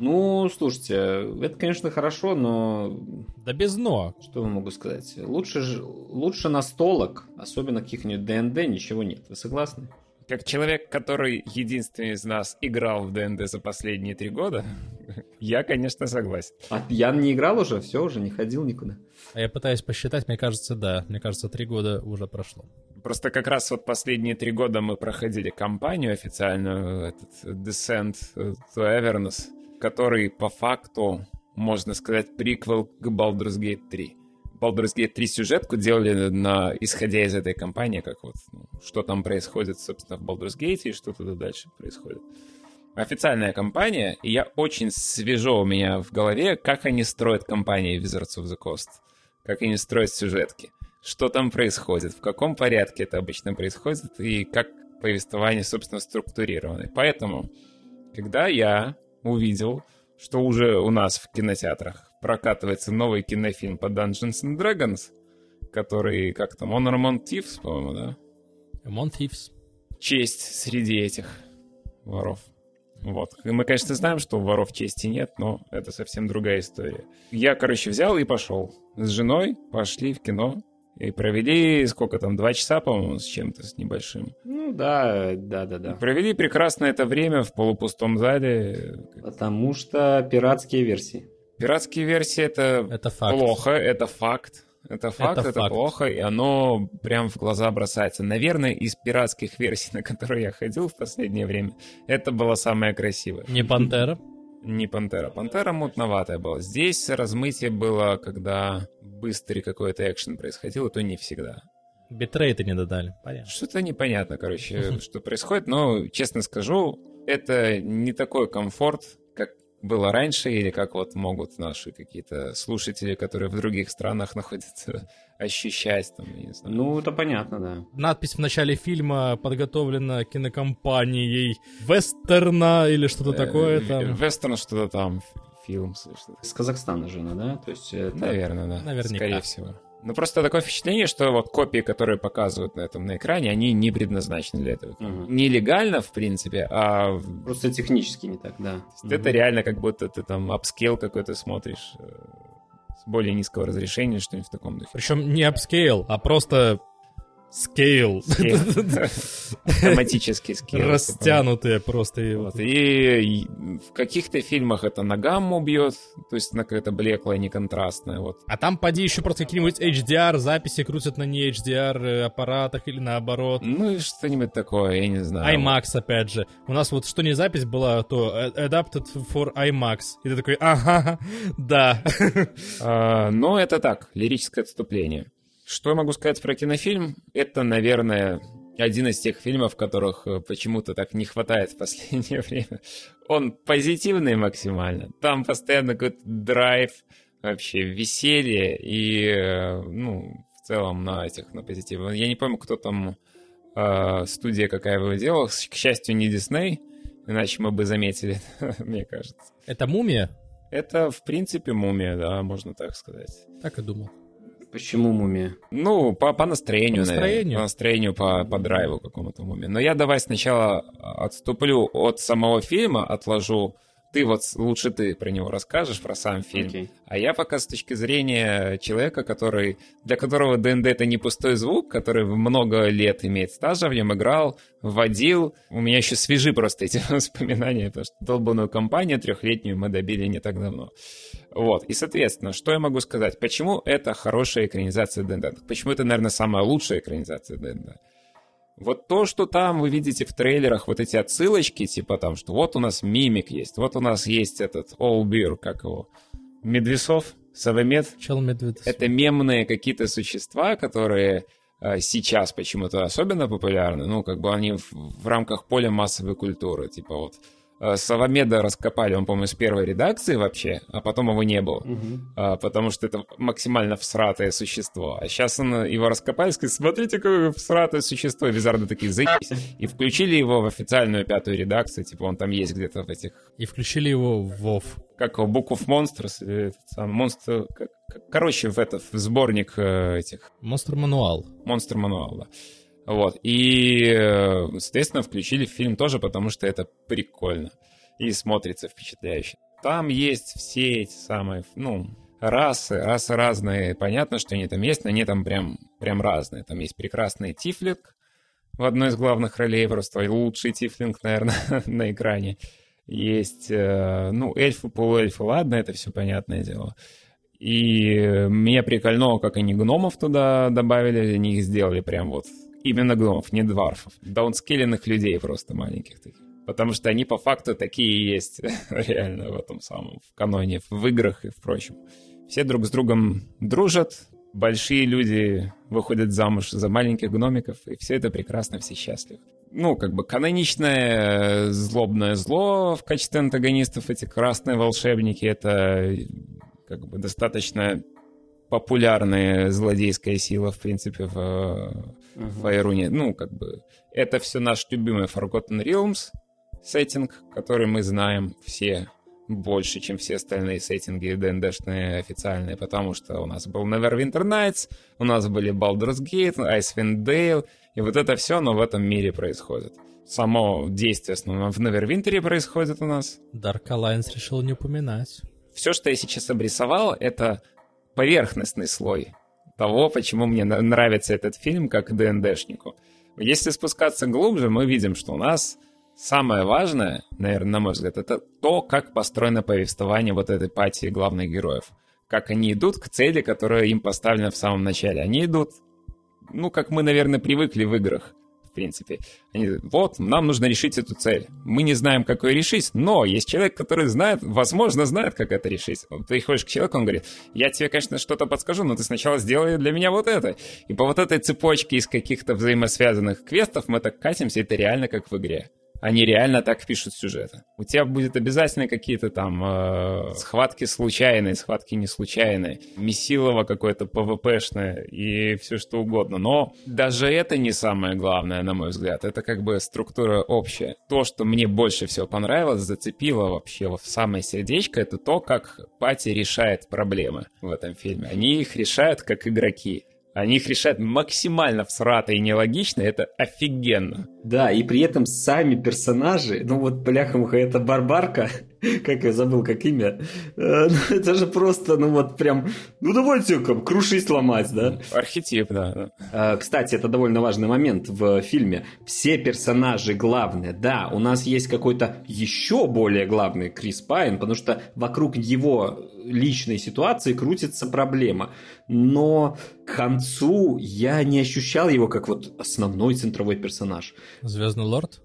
B: Ну, слушайте, это, конечно, хорошо, но...
A: Да без но.
B: Что я могу сказать? Лучше, лучше настолок, особенно каких-нибудь ДНД, ничего нет. Вы согласны?
C: Как человек, который единственный из нас играл в ДНД за последние три года, я, конечно, согласен.
B: А я не играл уже? Все, уже не ходил никуда.
A: А я пытаюсь посчитать, мне кажется, да. Мне кажется, три года уже прошло.
C: Просто как раз вот последние три года мы проходили кампанию официальную, этот Descent to Everness, который по факту, можно сказать, приквел к Baldur's Gate 3. Baldur's Gate 3 сюжетку делали на, исходя из этой кампании, как вот, ну, что там происходит, собственно, в Baldur's Gate и что туда дальше происходит. Официальная кампания, и я очень свежо у меня в голове, как они строят кампании Wizards of the Coast, как они строят сюжетки, что там происходит, в каком порядке это обычно происходит и как повествование, собственно, структурировано. Поэтому, когда я увидел, что уже у нас в кинотеатрах прокатывается новый кинофильм по Dungeons and Dragons, который, как там, Honor Among Thieves, по-моему, да?
A: Among Thieves.
C: Честь среди этих воров. Вот. И мы, конечно, знаем, что у воров чести нет, но это совсем другая история. Я, короче, взял и пошел. С женой пошли в кино. И провели, сколько там, два часа, по-моему, с чем-то, с небольшим.
B: Ну да, да, да, да.
C: Провели прекрасно это время в полупустом зале.
B: Потому что пиратские версии.
C: Пиратские версии это, это факт. плохо, это факт. Это факт, это, это факт. плохо, и оно прям в глаза бросается. Наверное, из пиратских версий, на которые я ходил в последнее время, это было самое красивое.
A: Не Пантера?
C: Не Пантера. Пантера мутноватая была. Здесь размытие было, когда быстрый какой-то экшен происходил, и то не всегда.
A: Битрейты не додали, понятно.
C: Что-то непонятно, короче, что происходит, но, честно скажу, это не такой комфорт, было раньше, или как вот могут наши какие-то слушатели, которые в других странах находятся, ощущать там, я не знаю.
B: Ну, это понятно, да.
A: Надпись в начале фильма подготовлена кинокомпанией Вестерна или что-то э, такое там.
C: Вестерн что-то там, фильм.
B: С Казахстана же, да? То есть это...
C: Наверное, да.
A: Наверняка.
C: Скорее всего. Ну, просто такое впечатление, что вот копии, которые показывают на этом на экране, они не предназначены для этого. Угу. Нелегально, в принципе, а...
B: Просто технически не так, да.
C: Угу. Это реально как будто ты там upscale какой-то смотришь э, с более низкого разрешения, что-нибудь в таком духе.
A: Причем не upscale, а просто scale.
C: Автоматический scale.
A: Растянутые просто. и
C: Вот. И, в каких-то фильмах это на гамму бьет, то есть на какое-то блеклое, неконтрастное. Вот.
A: А там, поди, еще просто какие-нибудь HDR записи крутят на не HDR э, аппаратах или наоборот.
C: Ну и что-нибудь такое, я не знаю.
A: IMAX, опять же. У нас вот что не запись была, то э, Adapted for IMAX. И ты такой, ага, да.
C: А, но это так, лирическое отступление. Что я могу сказать про кинофильм? Это, наверное, один из тех фильмов, которых э, почему-то так не хватает в последнее время. Он позитивный максимально. Там постоянно какой-то драйв, вообще веселье и, э, ну, в целом на этих, на позитиве. Я не помню, кто там, э, студия какая его делала. К счастью, не Дисней, иначе мы бы заметили, мне кажется.
A: Это мумия?
C: Это, в принципе, мумия, да, можно так сказать.
A: Так и думал.
B: Почему мумия?
C: Ну, по, по настроению,
A: По
C: наверное.
A: настроению?
C: По настроению, по, по драйву какому-то муме. Но я давай сначала отступлю от самого фильма, отложу. Ты вот лучше ты про него расскажешь, про сам фильм.
B: Окей.
C: А я пока с точки зрения человека, который, для которого ДНД это не пустой звук, который много лет имеет стажа в нем, играл, водил. У меня еще свежи просто эти воспоминания, потому что долбанную кампанию трехлетнюю мы добили не так давно. Вот. И, соответственно, что я могу сказать? Почему это хорошая экранизация ДНД? Почему это, наверное, самая лучшая экранизация ДНД? Вот то, что там вы видите в трейлерах, вот эти отсылочки, типа там, что вот у нас мимик есть, вот у нас есть этот owlbear, как его, Медвесов, Савомед.
A: Чел медведь.
C: Это мемные какие-то существа, которые э, сейчас почему-то особенно популярны, ну, как бы они в, в рамках поля массовой культуры, типа вот э, Савомеда раскопали, он, по-моему, с первой редакции вообще, а потом его не было. А, потому что это максимально всратое существо. А сейчас он, его раскопали, сказали, смотрите, какое всратое существо. Визарды такие, заебись. И включили его в официальную пятую редакцию, типа он там есть где-то в этих,
A: И включили его в WoW.
C: как его, Book of Monsters, или этот сам, монстр, короче, в этот, в сборник э, этих,
A: Монстр Мануал.
C: Монстр Мануал, да. Вот. И, э, соответственно, включили фильм тоже, потому что это прикольно. И смотрится впечатляюще. Там есть все эти самые, ну, расы, расы разные. Понятно, что они там есть, но они там прям, прям разные. Там есть прекрасный Тифлинг в одной из главных ролей, просто лучший Тифлинг, наверное, на экране. Есть, э, ну, эльфы, полуэльфы, ладно, это все понятное дело. И э, меня прикольнуло, как они гномов туда добавили, они их сделали прям вот именно гномов, не дварфов. Даунскеленных людей просто маленьких таких. Потому что они по факту такие и есть реально в этом самом, в каноне, в играх и впрочем. Все друг с другом дружат, большие люди выходят замуж за маленьких гномиков, и все это прекрасно, все счастливы. Ну, как бы каноничное э, злобное зло в качестве антагонистов, эти красные волшебники, это э, как бы достаточно популярная злодейская сила, в принципе, в, э, в Айруне. Ну, как бы, это все наш любимый Forgotten Realms сеттинг, который мы знаем все больше, чем все остальные сеттинги ДНДшные официальные, потому что у нас был Neverwinter Nights, у нас были Baldur's Gate, Icewind Dale, и вот это все, но в этом мире происходит. Само действие основное в Neverwinter происходит у нас.
A: Dark Alliance решил не упоминать.
C: Все, что я сейчас обрисовал, это поверхностный слой того, почему мне нравится этот фильм как ДНДшнику. Если спускаться глубже, мы видим, что у нас самое важное, наверное, на мой взгляд, это то, как построено повествование вот этой пати главных героев. Как они идут к цели, которая им поставлена в самом начале. Они идут, ну, как мы, наверное, привыкли в играх, принципе. Они, вот, нам нужно решить эту цель. Мы не знаем, как ее решить, но есть человек, который знает, возможно, знает, как это решить. Вот Ты ходишь к человеку, он говорит, я тебе, конечно, что-то подскажу, но ты сначала сделай для меня вот это. И по вот этой цепочке из каких-то взаимосвязанных квестов мы так катимся, это реально как в игре. Они реально так пишут сюжеты. У тебя будет обязательно какие-то там э, схватки случайные, схватки не случайные, месилово какое-то ПВПшное и все что угодно. Но даже это не самое главное, на мой взгляд. Это как бы структура общая. То, что мне больше всего понравилось, зацепило вообще в самое сердечко, это то, как Пати решает проблемы в этом фильме. Они их решают как игроки. Они их решают максимально всрато и нелогично, это офигенно.
B: Да, и при этом сами персонажи, ну вот, бляха-муха, это Барбарка, как я забыл, как имя. Э, ну, это же просто, ну вот прям, ну давайте как, крушись ломать, да?
C: Архетип, да.
B: Э, кстати, это довольно важный момент в фильме. Все персонажи главные. Да, у нас есть какой-то еще более главный Крис Пайн, потому что вокруг его личной ситуации крутится проблема. Но к концу я не ощущал его как вот основной центровой персонаж.
A: Звездный лорд?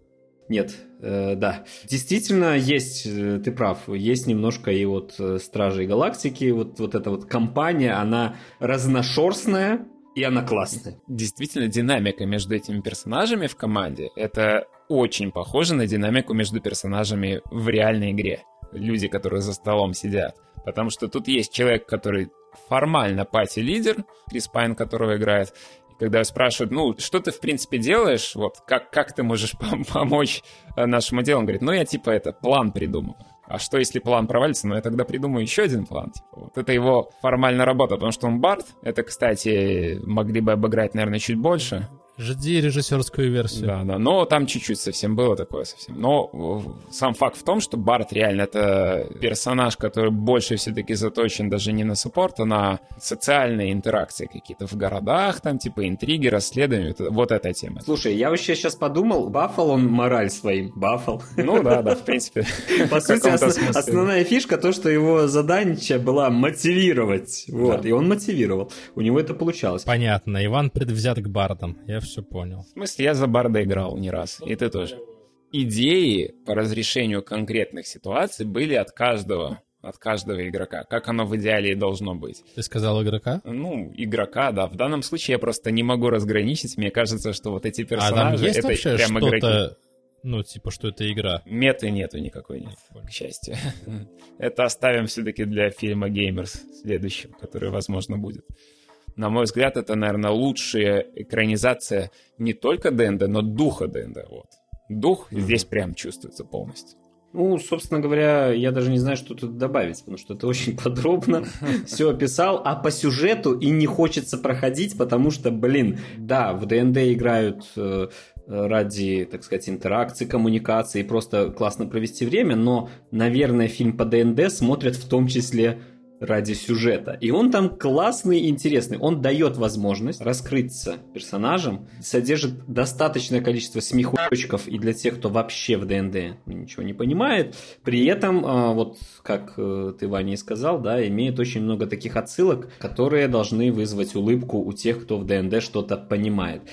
B: Нет, да. Действительно, есть, э, ты прав, есть немножко и вот э, Стражей Галактики, вот, вот эта вот компания, она разношерстная, и она классная.
C: Действительно, динамика между этими персонажами в команде, это очень похоже на динамику между персонажами в реальной игре. Люди, которые за столом сидят. Потому что тут есть человек, который формально party leader, Крис Пайн, которого играет, когда спрашивают, ну, что ты, в принципе, делаешь, вот, как, как ты можешь помочь э, нашему делу? Он говорит, ну, я, типа, это, план придумал. А что, если план провалится? Ну, я тогда придумаю еще один план. Типа, вот это его формальная работа, потому что он бард. Это, кстати, могли бы обыграть, наверное, чуть больше.
A: Жди режиссерскую версию.
C: Да, да, но там чуть-чуть совсем было такое совсем. Но сам факт в том, что бард реально это персонаж, который больше все-таки заточен даже не на support, а на социальные интеракции какие-то в городах, там типа интриги, расследования, вот эта тема.
B: Слушай, я вообще сейчас подумал, бафал он мораль своим, бафал.
C: Ну да, да, в принципе.
B: По сути, основная фишка то, что его задача была мотивировать, вот, и он мотивировал. У него это получалось.
A: Понятно, Иван предвзят к Бартам. Я все понял.
C: В смысле, я за Барда играл не раз, и ты тоже. Идеи по разрешению конкретных ситуаций были от каждого от каждого игрока, как оно в идеале и должно быть.
A: Ты сказал игрока?
C: Ну, игрока, да. В данном случае я просто не могу разграничить. Мне кажется, что вот эти персонажи... А там
A: есть
C: это
A: вообще
C: прям игроки.
A: ну, типа, что это игра?
C: Меты нету никакой, нет, к счастью. это оставим все-таки для фильма Gamers следующего, который, возможно, будет. На мой взгляд, это, наверное, лучшая экранизация не только Дэнда, но духа Дэнда. Вот. Дух mm-hmm. здесь прям чувствуется полностью.
B: Ну, собственно говоря, я даже не знаю, что тут добавить, потому что это очень подробно все описал, а по сюжету и не хочется проходить, потому что, блин, да, в ДНД играют э, ради, так сказать, интеракции, коммуникации, просто классно провести время, но, наверное, фильм по ДНД смотрят в том числе ради сюжета. И он там классный и интересный. Он дает возможность раскрыться персонажем, содержит достаточное количество смехочков и для тех, кто вообще в ДНД ничего не понимает. При этом, а, вот как э, ты, Ваня, и сказал, да, имеет очень много таких отсылок, которые должны вызвать улыбку у тех, кто в ДНД что-то понимает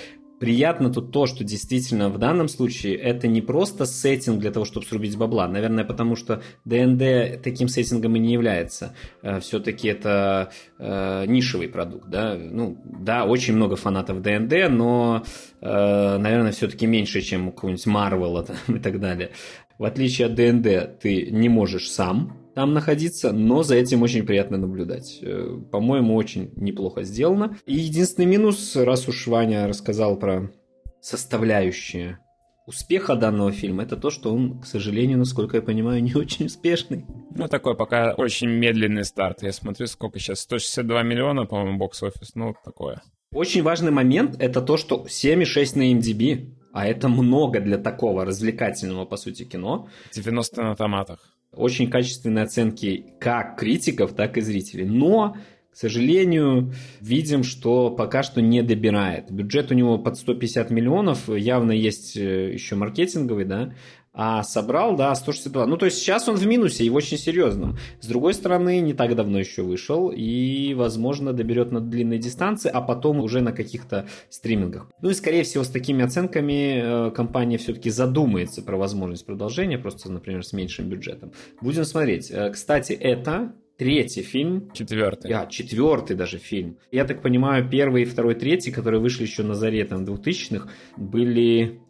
B: приятно тут то, что действительно в данном случае это не просто сеттинг для того, чтобы срубить бабла. Наверное, потому что ДНД таким сеттингом и не является. Э, Все-таки это э, нишевый продукт. Да? Ну, да, очень много фанатов ДНД, но, э, наверное, все-таки меньше, чем у какого-нибудь Марвела и так далее. В отличие от ДНД, ты не можешь сам там находиться, но за этим очень приятно наблюдать. Э, по-моему, очень неплохо сделано. И единственный минус, раз уж Ваня рассказал про составляющие успеха данного фильма, это то, что он, к сожалению, насколько я понимаю, не очень успешный.
C: Ну, такой пока очень медленный старт. Я смотрю, сколько сейчас, 162 миллиона, по-моему, бокс-офис, ну, такое.
B: Очень важный момент – это то, что 7,6 на MDB, а это много для такого развлекательного, по сути, кино.
C: 90 на томатах
B: очень качественные оценки как критиков, так и зрителей. Но, к сожалению, видим, что пока что не добирает. Бюджет у него под 150 миллионов, явно есть э, еще маркетинговый, да, а собрал, да, 162. Ну, то есть сейчас он в минусе и в очень серьезном. С другой стороны, не так давно еще вышел и, возможно, доберет на длинной дистанции, а потом уже на каких-то стримингах. Ну и, скорее всего, с такими оценками э, компания все-таки задумается про возможность продолжения, просто, например, с меньшим бюджетом. Будем смотреть. Э, кстати, это третий фильм.
C: Четвертый.
B: А, четвертый даже фильм. Я так понимаю, первый, второй, третий, которые вышли еще на заре там 2000-х, были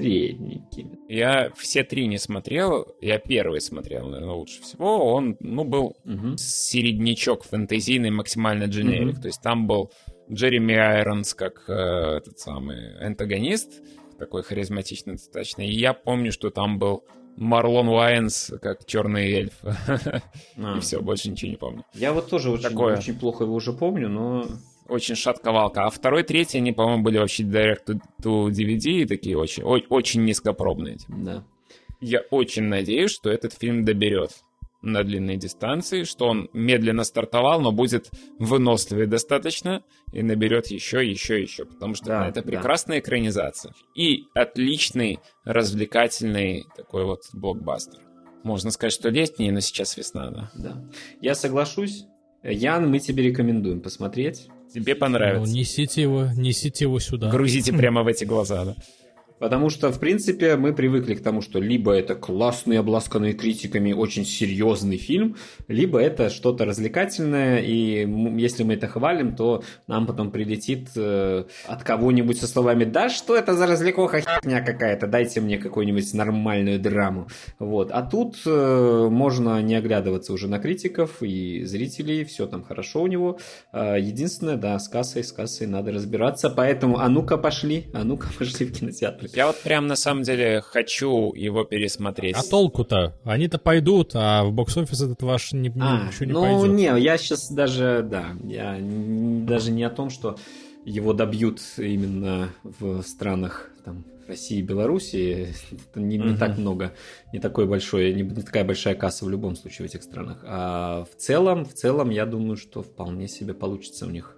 B: средненькими.
C: Я все три не смотрел, я первый смотрел, наверное, лучше всего. Он, ну, был
B: угу.
C: середнячок фэнтезийный, максимально дженерик. Угу. То есть там был Джереми Айронс как э, этот самый антагонист, такой харизматичный достаточно. И я помню, что там был Марлон Уайнс как черный эльф. А. И все, больше ничего не помню.
B: Я вот тоже очень, Такое. очень плохо его уже помню, но
C: очень шатковалка. А второй, третий, они, по-моему, были вообще direct to DVD, такие очень, очень низкопробные.
B: Да.
C: Я очень надеюсь, что этот фильм доберет на длинной дистанции, что он медленно стартовал, но будет выносливый достаточно и наберет еще, еще, еще, потому что да, это прекрасная да. экранизация и отличный развлекательный такой вот блокбастер. Можно сказать, что летний, но сейчас весна, да.
B: Да. Я соглашусь. Ян, мы тебе рекомендуем посмотреть.
C: Тебе понравится.
A: Ну, несите его, несите его сюда.
C: Грузите прямо в эти глаза, да.
B: Потому что, в принципе, мы привыкли к тому, что либо это классный, обласканный критиками, очень серьезный фильм, либо это что-то развлекательное, и если мы это хвалим, то нам потом прилетит э, от кого-нибудь со словами «Да что это за развлекоха херня какая-то, дайте мне какую-нибудь нормальную драму». Вот. А тут э, можно не оглядываться уже на критиков и зрителей, все там хорошо у него. Э, единственное, да, с кассой, с кассой надо разбираться, поэтому а ну-ка пошли, а ну-ка пошли в кинотеатр.
C: Я вот прям на самом деле хочу его пересмотреть.
A: А толку-то? Они-то пойдут, а в бокс-офис этот ваш не, а, ничего не
B: ну,
A: пойдет.
B: Ну, не, я сейчас даже, да, я даже не о том, что его добьют именно в странах там, России и Белоруссии. Это не, не uh-huh. так много, не такой большой, не, не такая большая касса в любом случае в этих странах. А в целом, в целом, я думаю, что вполне себе получится у них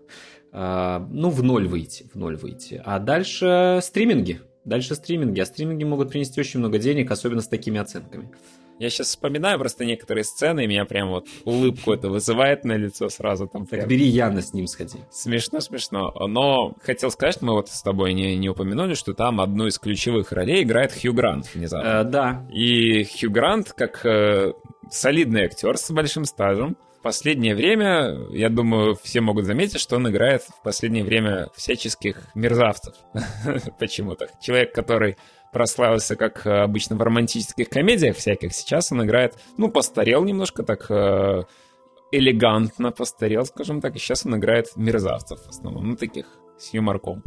B: а, ну, в ноль выйти, в ноль выйти. А дальше стриминги. Дальше стриминги. А стриминги могут принести очень много денег, особенно с такими оценками.
C: Я сейчас вспоминаю просто некоторые сцены, и меня прям вот улыбку это вызывает на лицо сразу. Там
B: так бери Яна с ним сходи.
C: Смешно, смешно. Но хотел сказать, мы вот с тобой не, не упомянули, что там одну из ключевых ролей играет Хью Грант внезапно.
B: Э, да.
C: И Хью Грант, как э, солидный актер с большим стажем, последнее время, я думаю, все могут заметить, что он играет в последнее время всяческих мерзавцев. Почему-то. Человек, который прославился, как обычно в романтических комедиях всяких, сейчас он играет, ну, постарел немножко так э, элегантно постарел, скажем так, и сейчас он играет мерзавцев в основном, ну, таких с юморком.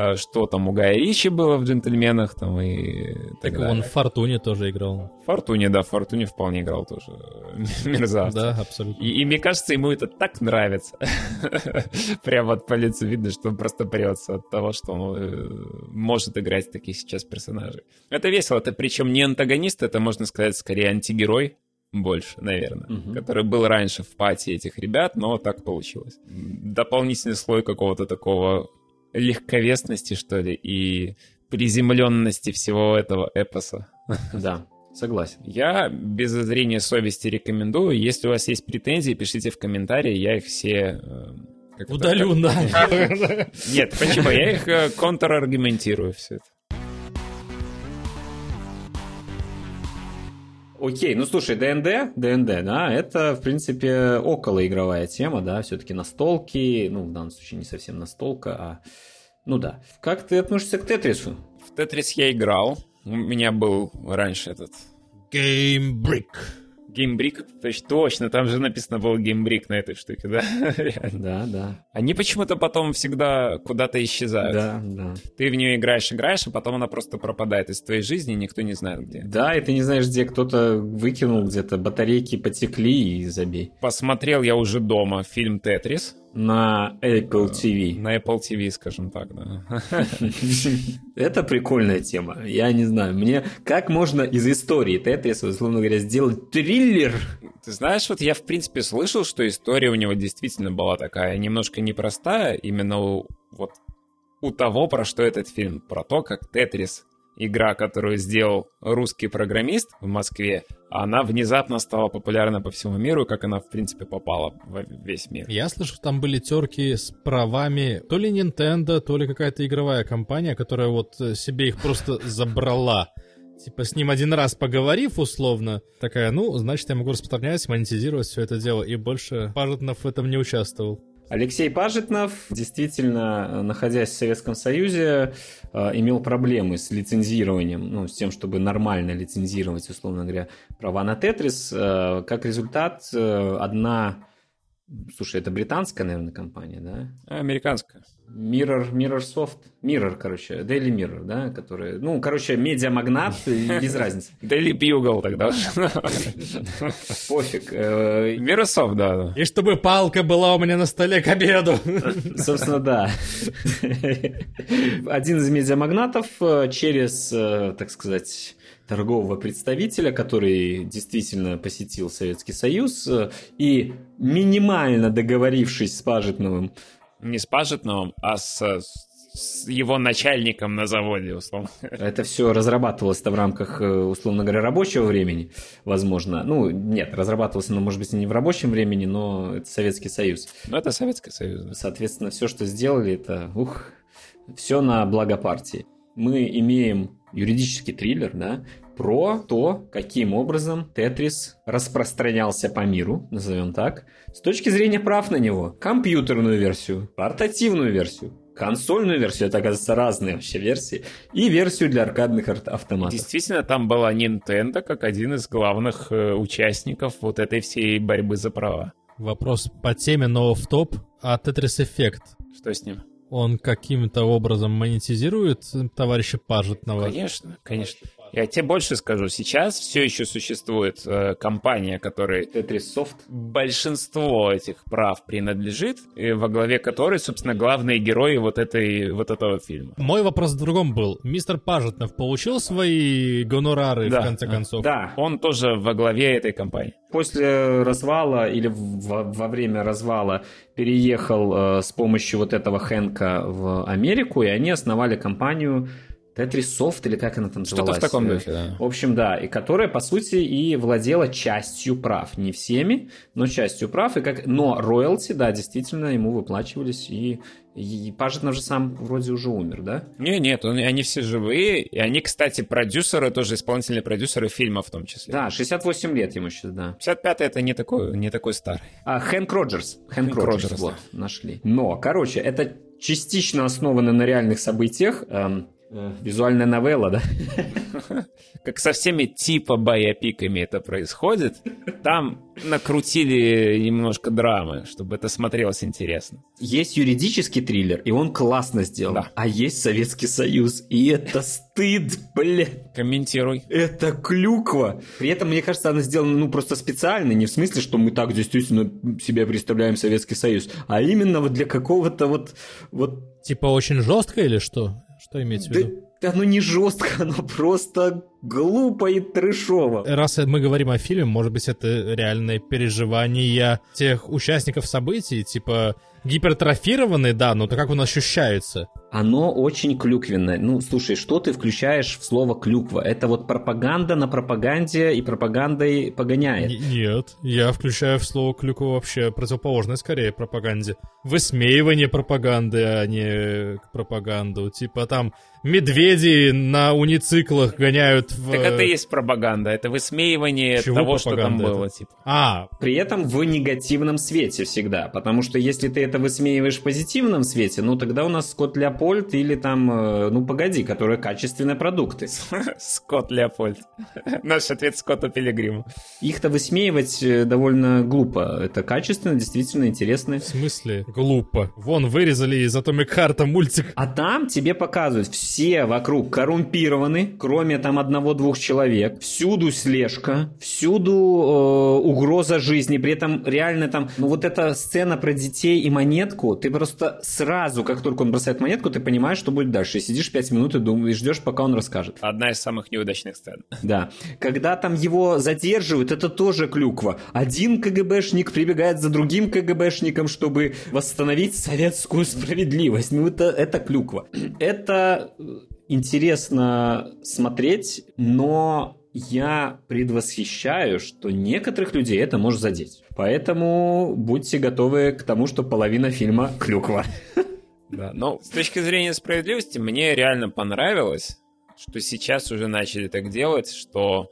C: А что там у Гая Ричи было в «Джентльменах», там и
A: так, так он в «Фортуне» тоже играл.
C: В «Фортуне», да, в «Фортуне» вполне играл тоже мерзавец.
A: Да, абсолютно.
C: И, и мне кажется, ему это так нравится. Прямо от по лицу видно, что он просто прется от того, что он э, может играть таких сейчас персонажей. Это весело, это причем не антагонист, это, можно сказать, скорее антигерой, больше, наверное, угу. который был раньше в пати этих ребят, но так получилось. Дополнительный слой какого-то такого легковесности, что ли, и приземленности всего этого эпоса.
B: Да, согласен.
C: Я без зрения совести рекомендую. Если у вас есть претензии, пишите в комментарии, я их все...
A: Э, Удалю, да.
C: Нет, почему? Я их э, контраргументирую все это.
B: Окей, ну слушай, ДНД, ДНД, да, это, в принципе, околоигровая тема, да, все-таки настолки, ну, в данном случае не совсем настолка, а, ну да. Как ты относишься к Тетрису?
C: В Тетрис я играл, у меня был раньше этот...
A: Game Brick.
C: Геймбрик, точно, точно, там же написано был геймбрик на этой штуке, да?
B: Да, да.
C: Они почему-то потом всегда куда-то исчезают.
B: Да, да.
C: Ты в нее играешь, играешь, а потом она просто пропадает из твоей жизни, и никто не знает где.
B: Да, и ты не знаешь, где кто-то выкинул где-то, батарейки потекли и забей.
C: Посмотрел я уже дома фильм «Тетрис»,
B: на Apple TV.
C: На Apple TV, скажем так, да.
B: Это прикольная тема. Я не знаю, мне как можно из истории Тетриса, условно говоря, сделать триллер?
C: Ты знаешь, вот я в принципе слышал, что история у него действительно была такая немножко непростая, именно у, вот у того, про что этот фильм, про то, как Тетрис игра, которую сделал русский программист в Москве, она внезапно стала популярна по всему миру, как она, в принципе, попала в весь мир.
A: Я слышу, там были терки с правами то ли Nintendo, то ли какая-то игровая компания, которая вот э, себе их просто забрала. Типа с ним один раз поговорив условно, такая, ну, значит, я могу распространять, монетизировать все это дело, и больше Пажетнов в этом не участвовал.
B: Алексей Пажетнов, действительно, находясь в Советском Союзе, э, имел проблемы с лицензированием, ну, с тем, чтобы нормально лицензировать, условно говоря, права на Тетрис. Э, как результат, э, одна Слушай, это британская, наверное, компания, да?
C: Американская.
B: Mirror, Mirror Soft, Mirror, короче, Daily Mirror, да, который, ну, короче, медиамагнат, без разницы.
C: Daily Bugle тогда.
B: Пофиг.
C: Э, Mirror Soft, да.
A: И чтобы палка была у меня на столе к обеду.
B: Собственно, да. Один из медиамагнатов э, через, э, так сказать, торгового представителя, который действительно посетил Советский Союз, и минимально договорившись с Пажетновым...
C: Не с Пажетновым, а с, с его начальником на заводе, условно.
B: Это все разрабатывалось-то в рамках, э, условно говоря, рабочего времени, возможно. Ну, нет, разрабатывалось оно, может быть, не в рабочем времени, но это Советский Союз.
C: Ну, это Советский Союз. Да.
B: Соответственно, все, что сделали, это, ух, все на благо партии. Мы имеем юридический триллер, да, про то, каким образом Тетрис распространялся по миру, назовем так, с точки зрения прав на него. Компьютерную версию, портативную версию, консольную версию, это, оказывается, разные вообще версии, и версию для аркадных автоматов.
C: Действительно, там была Nintendo как один из главных э, участников вот этой всей борьбы за права.
A: Вопрос по теме, но в топ, а Tetris Effect?
C: Что с ним?
A: Он каким-то образом монетизирует товарища Пажетного?
C: Конечно, конечно. Я тебе больше скажу. Сейчас все еще существует э, компания, которой
B: Tetris Soft.
C: большинство этих прав принадлежит, и во главе которой, собственно, главные герои вот, этой, вот этого фильма.
A: Мой вопрос в другом был. Мистер Пажетнов получил свои гонорары,
C: Да,
A: в конце концов?
B: Да,
C: Он тоже во главе этой компании.
B: после развала или во, во время развала переехал э, с помощью вот этого Хэнка в Америку, и они основали компанию Tetris Soft, или как она там
C: Что-то
B: называлась?
C: в таком духе, да.
B: В общем, да, и которая, по сути, и владела частью прав. Не всеми, но частью прав. И как... Но роялти, да, действительно, ему выплачивались. И, и Пажетнов же сам вроде уже умер, да?
C: Не, нет, он- они все живые, и они, кстати, продюсеры, тоже исполнительные продюсеры фильма в том числе.
B: Да, 68 лет ему сейчас, да.
C: 55-й это не такой, не такой старый.
B: А, Хэнк Роджерс. Хэнк,
C: Хэнк
B: Роджерс,
C: Роджерс,
B: вот, нашли. Но, короче, это частично основано на реальных событиях. эм, э, визуальная новелла, да?
C: Как со всеми типа байопиками это происходит, там накрутили немножко драмы, чтобы это смотрелось интересно.
B: Есть юридический триллер, и он классно сделан.
C: Да.
B: А есть Советский Союз, и это стыд, блядь.
C: Комментируй.
B: Это клюква. При этом, мне кажется, она сделана, ну, просто специально, не в смысле, что мы так действительно себе представляем Советский Союз, а именно вот для какого-то вот, вот,
A: Типа очень жестко или что? Что имеется в виду?
B: да оно не жестко, оно просто глупо и трешово.
A: Раз мы говорим о фильме, может быть, это реальное переживание тех участников событий, типа гипертрофированные, да, но то как он ощущается?
B: Оно очень клюквенное. Ну, слушай, что ты включаешь в слово клюква? Это вот пропаганда на пропаганде и пропагандой погоняет.
A: Н- Нет, я включаю в слово клюква вообще противоположное скорее пропаганде. Высмеивание пропаганды, а не пропаганду. Типа там медведи на унициклах гоняют в...
C: Так это и есть пропаганда, это высмеивание
A: Чего
C: того, что там
A: это?
C: было. Типа.
A: А,
B: При этом в негативном свете всегда. Потому что если ты это высмеиваешь в позитивном свете, ну тогда у нас Скотт Леопольд или там, э, ну погоди, которые качественные продукты.
C: Скотт Леопольд. Наш ответ Скотту Пилигриму.
B: Их-то высмеивать э, довольно глупо. Это качественно, действительно интересно.
A: в смысле? Глупо. Вон, вырезали из Atomic Heart мультик.
B: А там тебе показывают, все вокруг коррумпированы, кроме там одного-двух человек. Всюду слежка, всюду э, угроза жизни. При этом реально там, ну вот эта сцена про детей и монетку, ты просто сразу, как только он бросает монетку, ты понимаешь, что будет дальше. И сидишь пять минут и думаешь, и ждешь, пока он расскажет.
C: Одна из самых неудачных сцен.
B: Да. Когда там его задерживают, это тоже клюква. Один КГБшник прибегает за другим КГБшником, чтобы восстановить советскую справедливость. Ну, это, это клюква. Это э, интересно смотреть, но я предвосхищаю, что некоторых людей это может задеть. Поэтому будьте готовы к тому, что половина фильма клюква.
C: Да. Но с точки зрения справедливости, мне реально понравилось, что сейчас уже начали так делать, что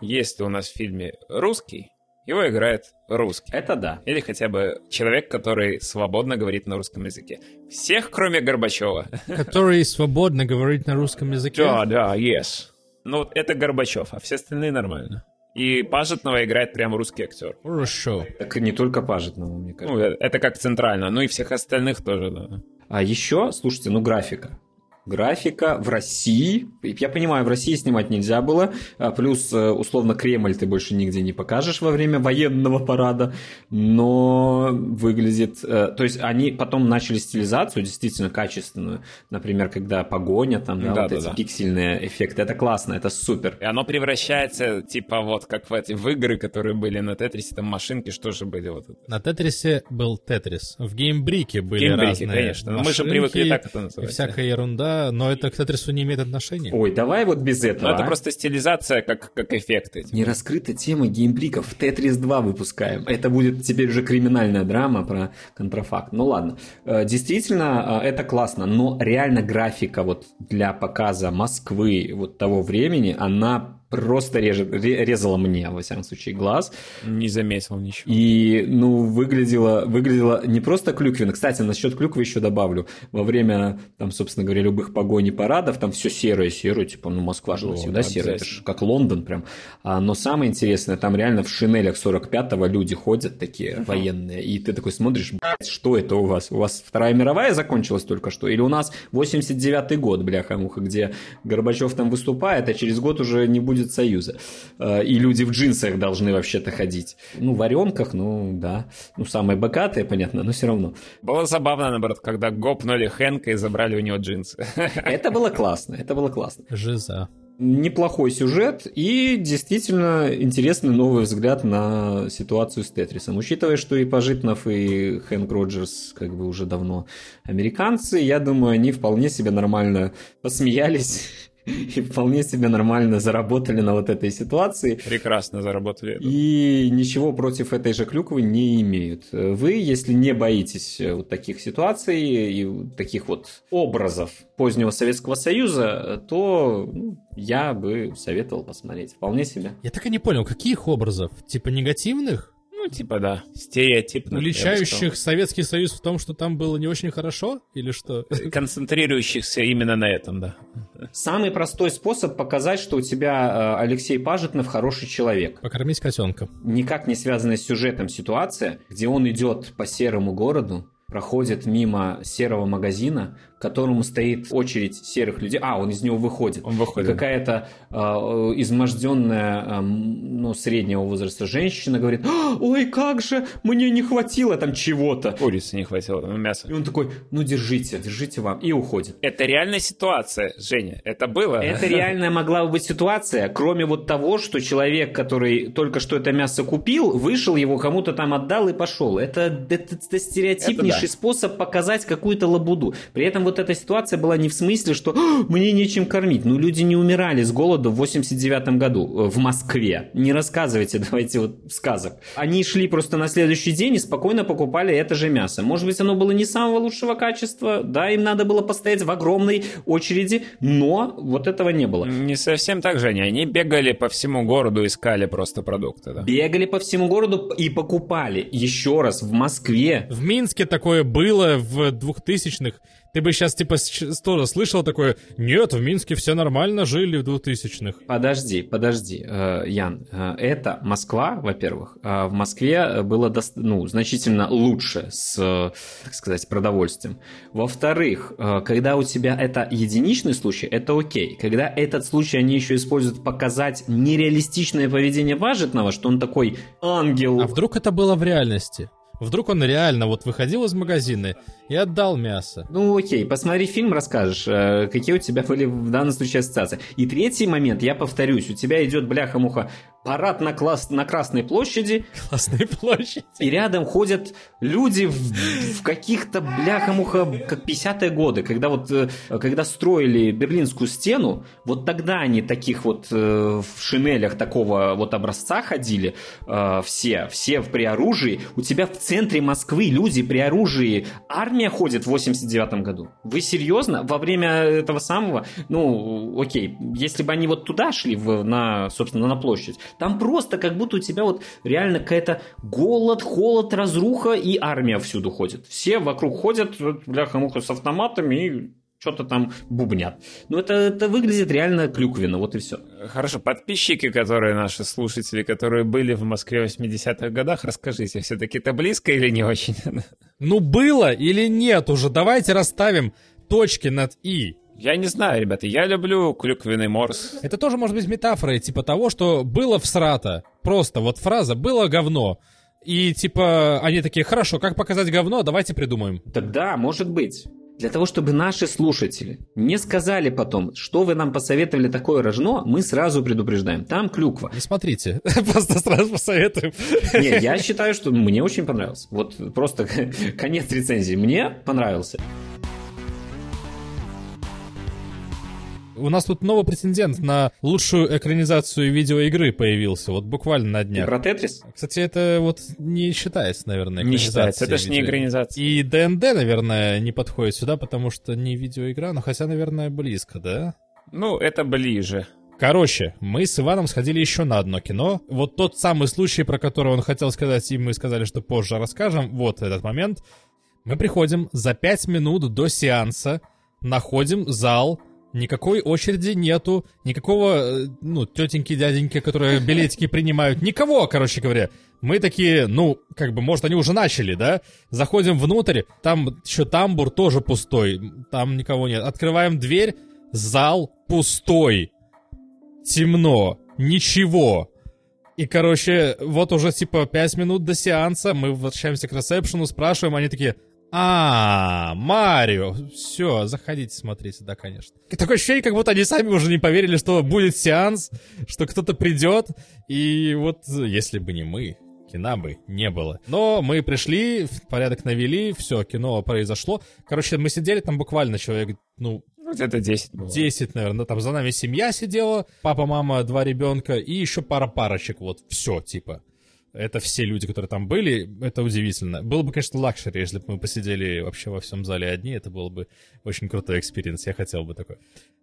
C: если у нас в фильме русский, его играет русский.
B: Это да.
C: Или хотя бы человек, который свободно говорит на русском языке. Всех, кроме Горбачева.
A: Который свободно говорит на русском языке.
C: Да, да, yes. Ну, вот это Горбачев, а все остальные нормально. И Пажетного играет прям русский актер.
A: Хорошо.
B: Так не только Пажетного, мне кажется.
C: Ну, это как центрально. Ну и всех остальных тоже, да.
B: А еще, слушайте, ну графика. Графика в России. Я понимаю, в России снимать нельзя было, а плюс, э, условно, Кремль ты больше нигде не покажешь во время военного парада, но выглядит... Э, то есть они потом начали стилизацию действительно качественную, например, когда погоня, там, да, да вот да, эти да. пиксельные эффекты, это классно, это супер.
C: И оно превращается, типа, вот как в эти в игры, которые были на Тетрисе, там машинки, что же были вот это?
A: На Тетрисе был Тетрис, в Геймбрике были Геймбрике, разные конечно. Машинки,
C: мы же привыкли так это называть.
A: И всякая ерунда но это к Тетрису не имеет отношения.
B: Ой, давай вот без этого.
C: Ну, это а? просто стилизация как, как эффекты.
B: Не раскрыта тема геймбриков. Тетрис 2 выпускаем. Это будет теперь уже криминальная драма про контрафакт. Ну ладно. Э, действительно, э, это классно, но реально графика вот для показа Москвы вот того времени, она просто режет, резала мне, во всяком случае, глаз.
C: Не заметил ничего.
B: И, ну, выглядело, выглядело не просто клюквенно. Кстати, насчет клюквы еще добавлю. Во время, там, собственно говоря, любых погоней парадов, там все серое, серое, типа, ну, Москва же всегда серая, это же как Лондон прям. А, но самое интересное, там реально в шинелях 45-го люди ходят такие uh-huh. военные, и ты такой смотришь, что это у вас? У вас Вторая мировая закончилась только что? Или у нас 89-й год, бляха-муха, где Горбачев там выступает, а через год уже не будет будет Союза. Э, и люди в джинсах должны вообще-то ходить. Ну, в варенках, ну, да. Ну, самые богатые, понятно, но все равно.
C: Было забавно, наоборот, когда гопнули Хэнка и забрали у него джинсы.
B: Это было классно, это было классно.
A: Жиза
B: неплохой сюжет и действительно интересный новый взгляд на ситуацию с Тетрисом. Учитывая, что и Пожитнов, и Хэнк Роджерс как бы уже давно американцы, я думаю, они вполне себе нормально посмеялись и вполне себе нормально заработали на вот этой ситуации.
C: Прекрасно заработали.
B: И ничего против этой же клюквы не имеют. Вы, если не боитесь вот таких ситуаций и таких вот образов позднего Советского Союза, то ну, я бы советовал посмотреть. Вполне себе.
A: Я так и не понял, каких образов? Типа негативных?
C: Ну, типа, да, стереотипно.
A: Уличающих Советский Союз в том, что там было не очень хорошо, или что?
C: Концентрирующихся именно на этом, да.
B: Самый простой способ показать, что у тебя э, Алексей Пажетнов хороший человек.
A: Покормить котенка.
B: Никак не связанная с сюжетом ситуация, где он идет по серому городу, проходит мимо серого магазина, к которому стоит очередь серых людей. А, он из него выходит.
C: Он выходит.
B: И какая-то э, изможденная, э, ну, среднего возраста женщина говорит, «А, ой, как же, мне не хватило там чего-то.
C: Курицы не хватило, ну, мяса.
B: И он такой, ну, держите, держите вам, и уходит.
C: Это реальная ситуация, Женя, это было.
B: Это реальная могла бы быть ситуация, кроме вот того, что человек, который только что это мясо купил, вышел, его кому-то там отдал и пошел. Это, это, это стереотипнейший это да. способ показать какую-то лабуду. При этом вот эта ситуация была не в смысле, что мне нечем кормить. Ну, люди не умирали с голоду в 89 году э, в Москве. Не рассказывайте, давайте вот сказок. Они шли просто на следующий день и спокойно покупали это же мясо. Может быть, оно было не самого лучшего качества, да, им надо было постоять в огромной очереди, но вот этого не было.
C: Не совсем так, Женя. Они бегали по всему городу, искали просто продукты, да?
B: Бегали по всему городу и покупали. Еще раз, в Москве.
A: В Минске такое было в 2000-х. Ты бы сейчас, типа, тоже слышал такое, нет, в Минске все нормально жили в 2000-х.
B: Подожди, подожди, э, Ян. Э, это Москва, во-первых. Э, в Москве было ну, значительно лучше с, так сказать, продовольствием. Во-вторых, когда у тебя это единичный случай, это окей. Когда этот случай они еще используют показать нереалистичное поведение Важетного, что он такой ангел.
A: А вдруг это было в реальности? Вдруг он реально вот выходил из магазина и отдал мясо.
B: Ну окей, посмотри фильм, расскажешь, э, какие у тебя были в данном случае ассоциации. И третий момент, я повторюсь, у тебя идет бляха-муха парад на, класс, на Красной площади.
A: Красной площади.
B: И рядом ходят люди в, в каких-то бляха-муха, как 50-е годы, когда вот, э, когда строили Берлинскую стену, вот тогда они таких вот э, в шинелях такого вот образца ходили, все, все при оружии. У тебя в центре Москвы люди при оружии армия ходит в 89 году. Вы серьезно? Во время этого самого, ну, окей, если бы они вот туда шли, в, на, собственно, на площадь, там просто как будто у тебя вот реально какая-то голод, холод, разруха и армия всюду ходит. Все вокруг ходят, бляха-муха, с автоматами и что-то там бубнят. Ну, это, это выглядит реально клюквенно, вот и все.
C: Хорошо, подписчики, которые наши слушатели, которые были в Москве в 80-х годах, расскажите, все-таки это близко или не очень?
A: Ну, было или нет уже? Давайте расставим точки над «и».
C: Я не знаю, ребята, я люблю клюквенный морс.
A: Это тоже может быть метафорой, типа того, что было всрато. Просто вот фраза «было говно». И типа они такие, хорошо, как показать говно, давайте придумаем.
B: Тогда, может быть. Для того, чтобы наши слушатели не сказали потом, что вы нам посоветовали такое рожно, мы сразу предупреждаем. Там клюква.
A: Не смотрите, просто сразу посоветуем.
B: Не, я считаю, что мне очень понравилось. Вот просто конец рецензии. Мне понравился.
A: У нас тут новый претендент на лучшую экранизацию видеоигры появился, вот буквально на
B: И
A: днях.
B: про Тетрис?
A: Кстати, это вот не считается, наверное,
C: Не считается, это ж не экранизация.
A: И ДНД, наверное, не подходит сюда, потому что не видеоигра, но хотя, наверное, близко, да?
C: Ну, это ближе.
A: Короче, мы с Иваном сходили еще на одно кино. Вот тот самый случай, про который он хотел сказать, и мы сказали, что позже расскажем. Вот этот момент. Мы приходим за пять минут до сеанса, находим зал, никакой очереди нету, никакого, э, ну, тетеньки, дяденьки, которые билетики принимают, никого, короче говоря. Мы такие, ну, как бы, может, они уже начали, да? Заходим внутрь, там еще тамбур тоже пустой, там никого нет. Открываем дверь, зал пустой темно, ничего. И, короче, вот уже типа 5 минут до сеанса, мы возвращаемся к ресепшену, спрашиваем, они такие, а, Марио, все, заходите, смотрите, да, конечно. Такое ощущение, как будто они сами уже не поверили, что будет сеанс, что кто-то придет, и вот если бы не мы, кино бы не было. Но мы пришли, в порядок навели, все, кино произошло. Короче, мы сидели там буквально человек, ну,
C: Ну, Где-то 10 было.
A: 10, наверное, там за нами семья сидела, папа, мама, два ребенка и еще пара парочек, вот, все, типа. Это все люди, которые там были, это удивительно. Было бы, конечно, luxury, если бы мы посидели вообще во всем зале одни, это был бы очень крутой experience, я хотел бы такой.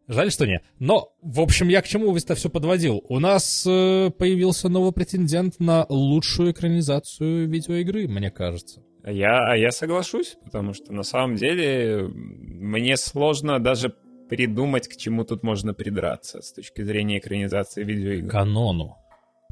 A: Жаль, что не. Но, в общем, я к чему это все подводил? У нас э, появился новый претендент на лучшую экранизацию видеоигры, мне кажется.
C: Я, а я соглашусь, потому что на самом деле мне сложно даже придумать, к чему тут можно придраться с точки зрения экранизации видеоигр.
A: Канону.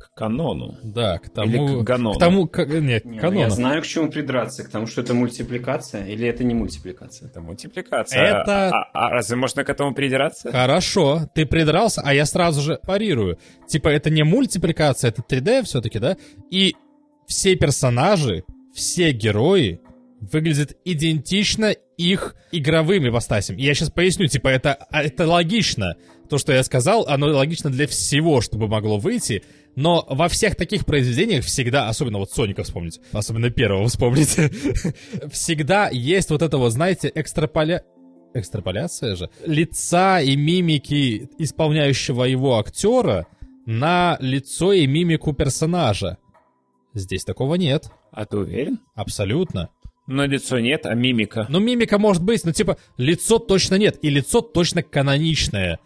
C: К канону.
A: Да, к тому...
C: Или к ганону.
A: К тому, к- нет,
B: Не,
A: к
B: ну
A: канону.
B: Я знаю, к чему придраться. К тому, что это мультипликация или это не мультипликация.
C: Это мультипликация.
A: Это-
C: А, а разве можно к этому придираться?
A: Хорошо, ты придрался, а я сразу же парирую. Типа, это не мультипликация, это 3D все-таки, да? И все персонажи, все герои выглядят идентично их игровым ипостасям. И я сейчас поясню, типа, это, а, это логично. То, что я сказал, оно логично для всего, чтобы могло выйти. Но во всех таких произведениях всегда, особенно вот Соника вспомнить, особенно первого вспомнить, всегда есть вот это вот, знаете, экстраполя... Экстраполяция же? Лица и мимики исполняющего его актера на лицо и мимику персонажа. Здесь такого нет.
C: А ты уверен?
A: Абсолютно.
C: Но лицо нет, а мимика.
A: Ну, мимика может быть, но типа лицо точно нет. И лицо точно каноничное.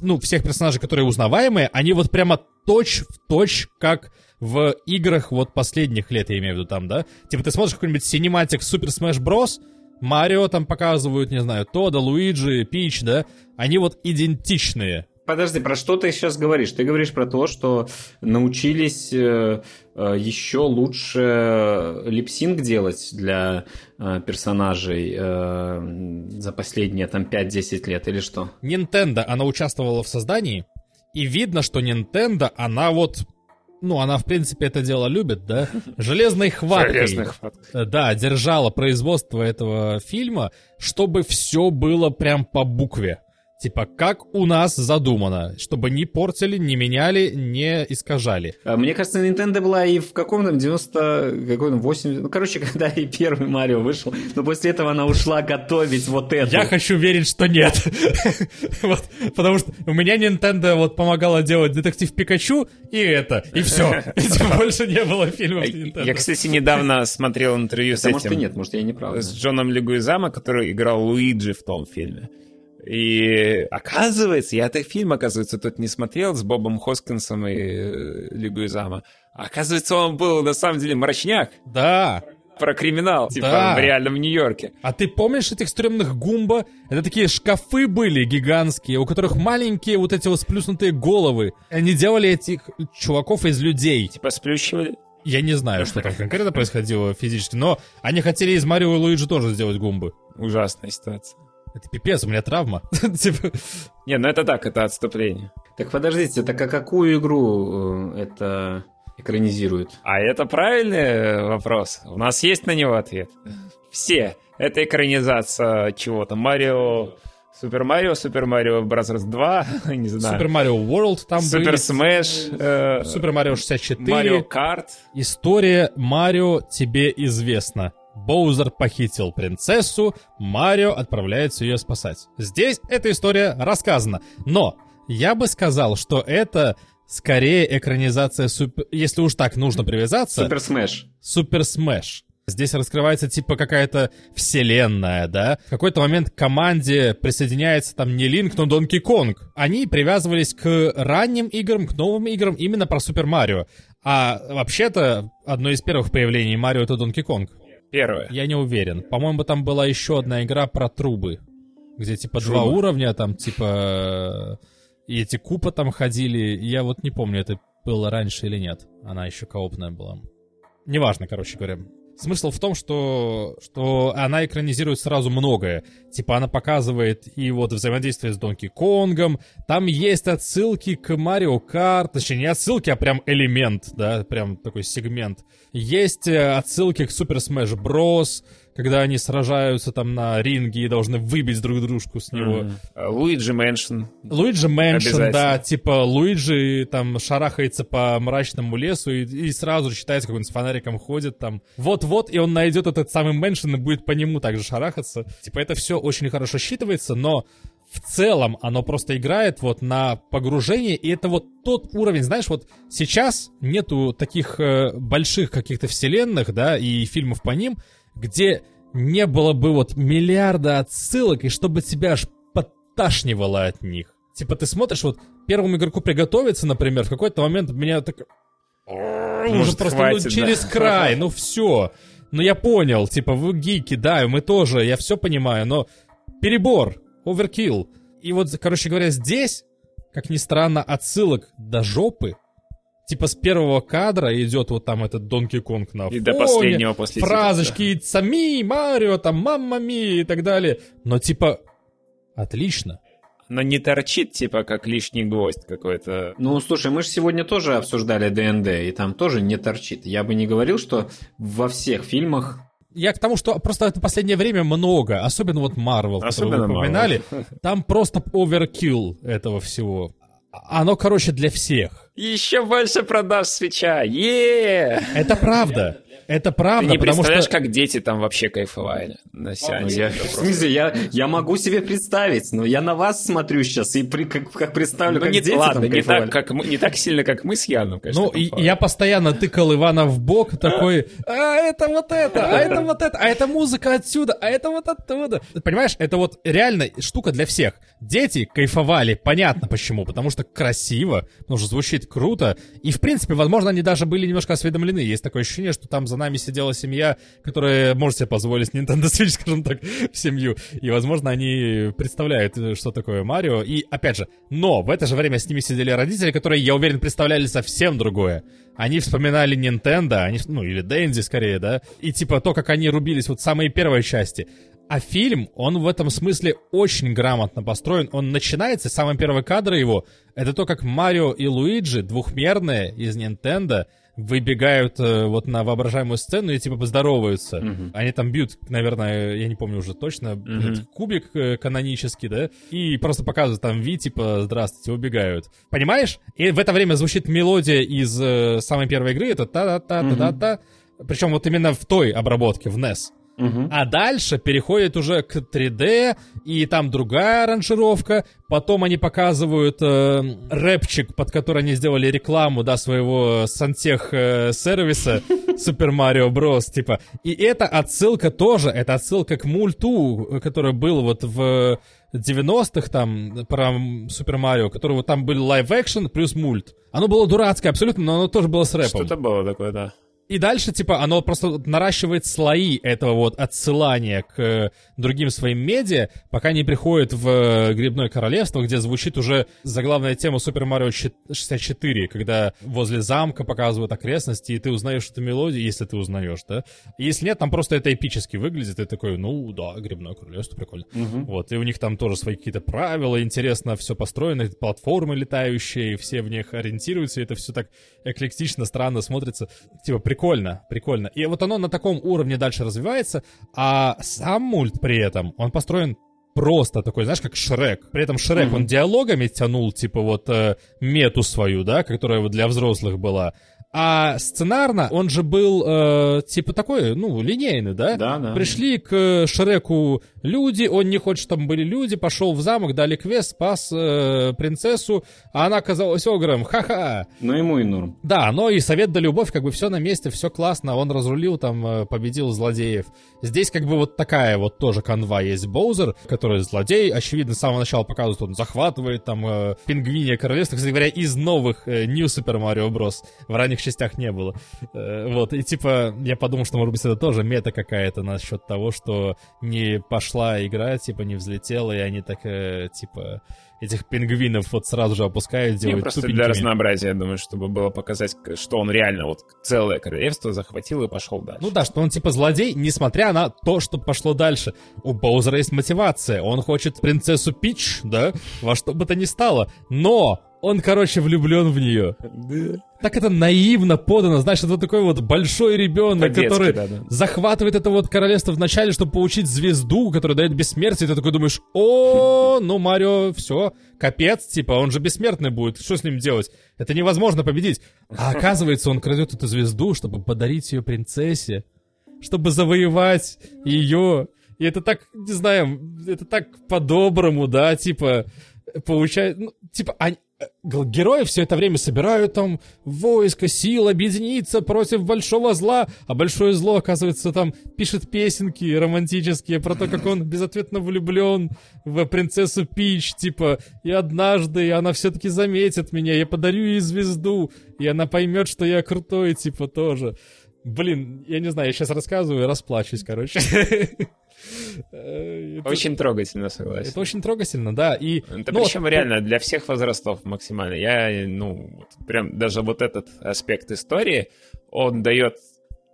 A: Ну, всех персонажей, которые узнаваемые, они вот прямо точь в точь, как в играх вот последних лет, я имею в виду там, да? Типа ты смотришь какой-нибудь синематик Super Smash Bros., Марио там показывают, не знаю, Тода, Луиджи, Пич, да? Они вот идентичные.
B: Подожди, про что ты сейчас говоришь? Ты говоришь про то, что научились э, э, еще лучше липсинг делать для э, персонажей за последние там 5-10 лет или что?
A: Nintendo, она участвовала в создании, и видно, что Nintendo, она вот, ну, она, в принципе, это дело любит, да? Железной хваткой.
C: Железный хват.
A: э, Да, держала производство этого фильма, чтобы все было прям по букве. Типа, как у нас задумано, чтобы не портили, не меняли, не искажали.
B: А Мне кажется, Nintendo была и в каком-то 90, какой-то 80, ну, короче, когда и первый Марио вышел, но после этого она ушла готовить вот это.
A: Я хочу верить, что нет. Вот, потому что у меня Nintendo вот помогала делать детектив Пикачу и это, и все. Больше не было фильмов Nintendo.
C: Я, кстати, недавно смотрел интервью с
B: Да, может и
C: этим,
B: нет, может я не прав.
C: с Джоном Легуизамо, который играл Луиджи в том фильме. И оказывается, я этот фильм, оказывается, тут не смотрел с Бобом Хоскинсом и э, Легуизамо. Оказывается, он был на самом деле мрачняк
A: Да.
C: про криминал, типа
A: Да.
C: в реальном Нью-Йорке.
A: А ты помнишь этих стрёмных гумба? Это такие шкафы были гигантские, у которых маленькие вот эти вот сплюснутые головы. Они делали этих чуваков из людей.
C: Типа сплющивали.
A: Я не знаю, что там конкретно происходило физически, но они хотели из Марио и Луиджи тоже сделать гумбы.
C: Ужасная ситуация.
A: Это пипец, у меня травма. Типа,
C: Не, ну это так, это отступление.
B: Так подождите, так а какую игру э, это экранизирует?
C: А это правильный вопрос. У нас есть на него ответ. Все. Это экранизация чего-то. Марио... Супер Марио, Super Mario Brothers 2, не знаю.
A: Super Mario World там
C: Супер
A: были.
C: Smash. э,
A: Super Mario 64.
C: Mario Kart.
A: История Марио тебе известна. Боузер похитил принцессу, Марио отправляется ее спасать. Здесь эта история рассказана. Но я бы сказал, что это скорее экранизация супер... Если уж так нужно привязаться,
B: Super Smash.
A: Super Smash. Здесь раскрывается типа какая-то вселенная, да? В какой-то момент к команде присоединяется там не Линк, но Донки Конг. Они привязывались к ранним играм, к новым играм именно про Супер Марио. А вообще-то одно из первых появлений Марио это Донки Конг.
C: Первое.
A: Я не уверен. По-моему, там была еще одна игра про трубы, где типа два
C: Трубы.
A: уровня, там типа и эти купы там ходили. Я вот не помню, это было раньше или нет. Она еще коопная была. Неважно, короче говоря. Смысл в том, что, что она экранизирует сразу многое. Типа она показывает и вот взаимодействие с Донки Конгом. Там есть отсылки к Mario Kart. Точнее, не отсылки, а прям элемент, да, прям такой сегмент. Есть э, отсылки к Super Smash Bros., когда они сражаются там на ринге и должны выбить друг дружку с него.
C: Мгм. Luigi's
A: Mansion. Luigi's
C: Mansion,
A: да, типа Луиджи там шарахается по мрачному лесу и, и сразу же считается, как он с фонариком ходит там. Вот-вот, и он найдет этот самый mansion и будет по нему также шарахаться. Типа это все очень хорошо считывается, но в целом оно просто играет вот на погружение, и это вот тот уровень, знаешь, вот сейчас нету таких э, больших каких-то вселенных, да, и фильмов по ним, где не было бы вот миллиарда отсылок, и чтобы тебя аж подташнивало от них. Типа ты смотришь, вот первому игроку приготовиться, например, в какой-то момент меня так... Уже
C: Может,
A: просто
C: хватит,
A: ну, через
C: да.
A: край, ну все. Ну я понял, типа вы гики, да, и мы тоже, я все понимаю, но перебор, оверкилл. И вот, короче говоря, здесь, как ни странно, отсылок до жопы. Типа с первого кадра идет вот там этот Донки Конг на
C: И до
A: фоне,
C: последнего после
A: фразочки «Сами», «Марио», там «Мамма ми» и так далее. Но типа, отлично.
C: Но не торчит, типа, как лишний гвоздь какой-то.
B: Ну, слушай, мы же сегодня тоже обсуждали ДНД, и там тоже не торчит. Я бы не говорил, что во всех фильмах...
A: Я к тому, что просто это последнее время много, особенно вот Марвел, который
C: Особенно
A: вы
C: Marvel.
A: упоминали, там просто оверкилл этого всего. Оно, короче, для всех.
C: Еще больше продаж свеча. е
A: Это правда. Это
C: Ты
A: правда,
C: не
A: потому
C: представляешь,
A: что...
C: как дети там вообще кайфовали на
B: Ну,
C: сеансе.
B: в смысле, я, я могу себе представить, но я на вас смотрю сейчас и при- как, как представлю,
C: Ну,
B: как
C: не,
B: дети
C: ладно,
B: там
C: не
B: кайфовали.
C: так, как мы, не так сильно, как мы с Яном, конечно.
A: Ну, и я постоянно тыкал Ивана в бок, такой, а это вот это, а это вот это, а это музыка отсюда, а это вот оттуда. Понимаешь, это вот реально штука для всех. Дети кайфовали, понятно почему, потому что красиво, потому что звучит круто, и в принципе, возможно, они даже были немножко осведомлены. Есть такое ощущение, что там за нами сидела семья, которая может себе позволить Nintendo Switch, скажем так, в семью, и, возможно, они представляют, э, что такое Марио, и, опять же, но в это же время с ними сидели родители, которые, я уверен, представляли совсем другое. Они вспоминали Nintendo, они, ну, или Дэнди скорее, да, и типа то, как они рубились вот самые первые части. А фильм, он в этом смысле очень грамотно построен. Он начинается, самые первые кадры его, это то, как Марио и Луиджи, двухмерные из Nintendo, выбегают э, вот на воображаемую сцену и типа поздороваются. Они там бьют, наверное, я не помню уже точно, этот кубик э, канонический, да, и просто показывают там Ви, типа, здравствуйте, убегают. Понимаешь? И в это время звучит мелодия из э, самой первой игры, это та-та-та-та-та-та. Причем вот именно в той обработке, в NES. А дальше переходит уже к 3D, и там другая аранжировка. Потом они показывают э, рэпчик, под который они сделали рекламу, да, своего сантех э, Super Mario Bros. Типа. И это отсылка тоже, это отсылка к мульту, который был вот в 90-х там про Супер Марио, который вот там был live-action плюс мульт. Оно было дурацкое абсолютно, но оно тоже было с рэпом.
C: Что-то было такое, да.
A: И дальше, типа, оно просто наращивает слои этого вот отсылания к э, другим своим медиа, пока не приходит в э, Грибное Королевство, где звучит уже заглавная тема Супер Марио 64, когда возле замка показывают окрестности, и ты узнаешь эту мелодию, если ты узнаешь, да? Если нет, там просто это эпически выглядит, и такой, ну да, Грибное Королевство, прикольно. Угу. Вот, и у них там тоже свои какие-то правила, интересно все построено, платформы летающие, все в них ориентируются, и это все так эклектично, странно смотрится. Типа, прикольно прикольно. И вот оно на таком уровне дальше развивается, а сам мульт при этом, он построен просто такой, знаешь, как Шрек. При этом Шрек, mm-hmm. он диалогами тянул, типа, вот э, мету свою, да, которая вот для взрослых была. А сценарно он же был э, типа такой, ну, линейный, да?
B: Да, да.
A: Пришли к Шреку люди, он не хочет, чтобы были люди, пошел в замок, дали квест, спас э, принцессу, а она оказалась огром, ха-ха.
B: Ну, ему и норм.
A: Да, но и совет да любовь, как бы все на месте, все классно, он разрулил там, э, победил злодеев. Здесь как бы вот такая вот тоже канва есть Боузер, который злодей, очевидно, с самого начала показывает, он захватывает там э, пингвиния королевства, кстати говоря, из новых э, New Super Mario Bros. В ранних частях не было. Э, вот, и типа, я подумал, что, может быть, это тоже мета какая-то насчет того, что не пошла игра, типа, не взлетела, и они так, э, типа, этих пингвинов вот сразу же опускают, делают
C: Не, просто тупенькими. для разнообразия, я думаю, чтобы было показать, что он реально вот целое королевство захватил и пошел дальше.
A: Ну да, что он типа злодей, несмотря на то, что пошло дальше. У Боузера есть мотивация, он хочет принцессу Пич, да, во что бы то ни стало, но он, короче, влюблен в нее. Да. Так это наивно подано, знаешь, это вот такой вот большой ребенок, который да, да. захватывает это вот королевство вначале, чтобы получить звезду, которая дает бессмертие, и ты такой думаешь, о, ну Марио, все, капец, типа, он же бессмертный будет, что с ним делать? Это невозможно победить. А оказывается, он крадет эту звезду, чтобы подарить ее принцессе, чтобы завоевать ее. И это так, не знаю, это так по-доброму, да, типа, получает, ну, типа, они, герои все это время собирают там войско, сил, объединиться против большого зла, а большое зло, оказывается, там пишет песенки романтические про то, как он безответно влюблен в принцессу Пич, типа, и однажды она все-таки заметит меня, я подарю ей звезду, и она поймет, что я крутой, типа, тоже. Блин, я не знаю, я сейчас рассказываю и расплачусь, короче.
C: Э, очень трогательно, согласен.
A: Это очень трогательно, да. И,
C: это ну, причем вот, реально для всех возрастов максимально. Я, ну, прям даже вот этот аспект истории, он дает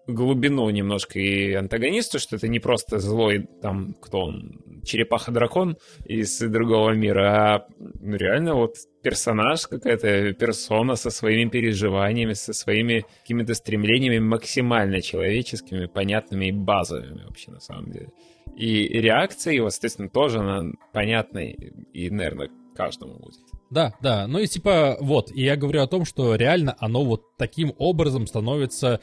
C: глубину немножко и антагонисту, что это не просто злой, там, кто он, черепаха-дракон из другого мира, а ну, реально вот персонаж, какая-то персона со своими переживаниями, со своими какими-то стремлениями максимально человеческими, понятными и базовыми вообще на самом деле. И реакция его, соответственно, тоже она понятной и, наверное, каждому будет.
A: Да, да. Ну и типа, вот, и я говорю о том, что реально оно вот таким образом становится,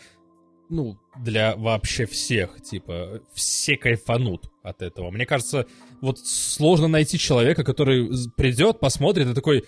A: ну, для вообще всех, типа, все кайфанут от этого. Мне кажется, вот сложно найти человека, который придет, посмотрит и такой,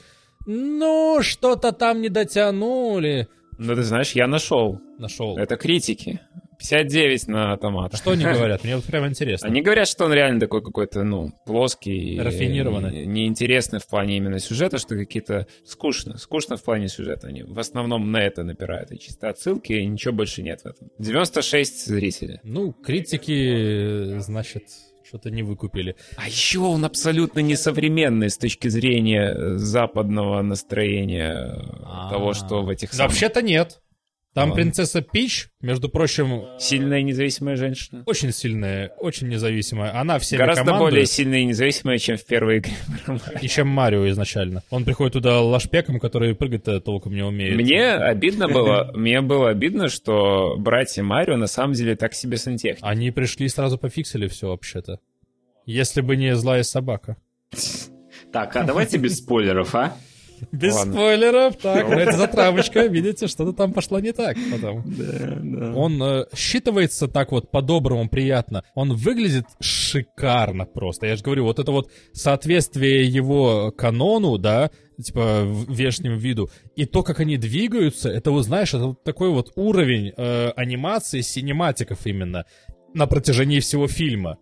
A: ну, что-то там не дотянули.
C: Ну, ты знаешь, я нашел.
A: Нашел.
C: Это критики. 59 на томат.
A: Что они говорят? Мне вот прям интересно.
C: Они говорят, что он реально такой какой-то, ну, плоский.
A: Рафинированный.
C: Неинтересный в плане именно сюжета, что какие-то скучно. Скучно в плане сюжета. Они в основном на это напирают. И чисто отсылки, и ничего больше нет в этом. 96 зрителей.
A: Ну, критики, значит, что-то не выкупили.
C: А еще он абсолютно несовременный с точки зрения западного настроения А-а-а. того, что в этих.
A: Вообще-то нет. Там Ладно. принцесса Пич, между прочим...
C: Сильная независимая женщина.
A: Очень сильная, очень независимая. Она всеми
C: Гораздо
A: командует.
C: более сильная и независимая, чем в первой игре.
A: И чем Марио изначально. Он приходит туда лашпеком, который прыгать толком не умеет.
C: Мне обидно было, мне было обидно, что братья Марио на самом деле так себе сантехники.
A: Они пришли и сразу пофиксили все вообще-то. Если бы не злая собака.
B: Так, а давайте без спойлеров, а?
A: Без Ладно. спойлеров, так, это затравочка, видите, что-то там пошло не так потом.
B: Да, да.
A: Он э, считывается так вот по-доброму, приятно. Он выглядит шикарно просто. Я же говорю, вот это вот соответствие его канону, да, типа внешнему виду, и то, как они двигаются, это, вот, знаешь, это вот такой вот уровень э, анимации синематиков именно на протяжении всего фильма.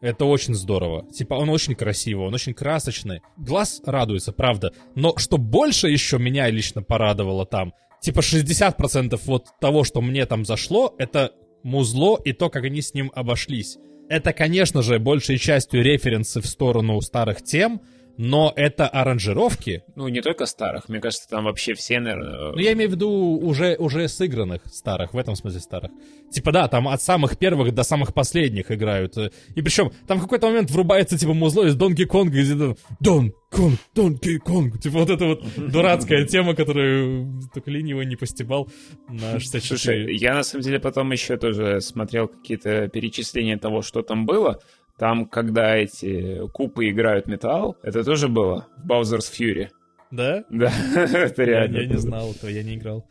A: Это очень здорово. Типа, он очень красивый, он очень красочный. Глаз радуется, правда. Но что больше еще меня лично порадовало там, типа 60% вот того, что мне там зашло, это музло и то, как они с ним обошлись. Это, конечно же, большей частью референсы в сторону старых тем, но это аранжировки.
C: Ну, не только старых, мне кажется, там вообще все, наверное...
A: Ну, я имею в виду уже, уже сыгранных старых, в этом смысле старых. Типа, да, там от самых первых до самых последних играют. И причем там в какой-то момент врубается, типа, музло из Донки Конга, и Дон Конг, Донки Конг. Типа, вот эта вот дурацкая тема, которую только лениво не постебал на 64.
C: Слушай, я на самом деле потом еще тоже смотрел какие-то перечисления того, что там было. Там, когда эти купы играют металл, это тоже было в Bowser's Fury.
A: Да?
C: Да, это реально.
A: Я, я не знал этого, я не играл.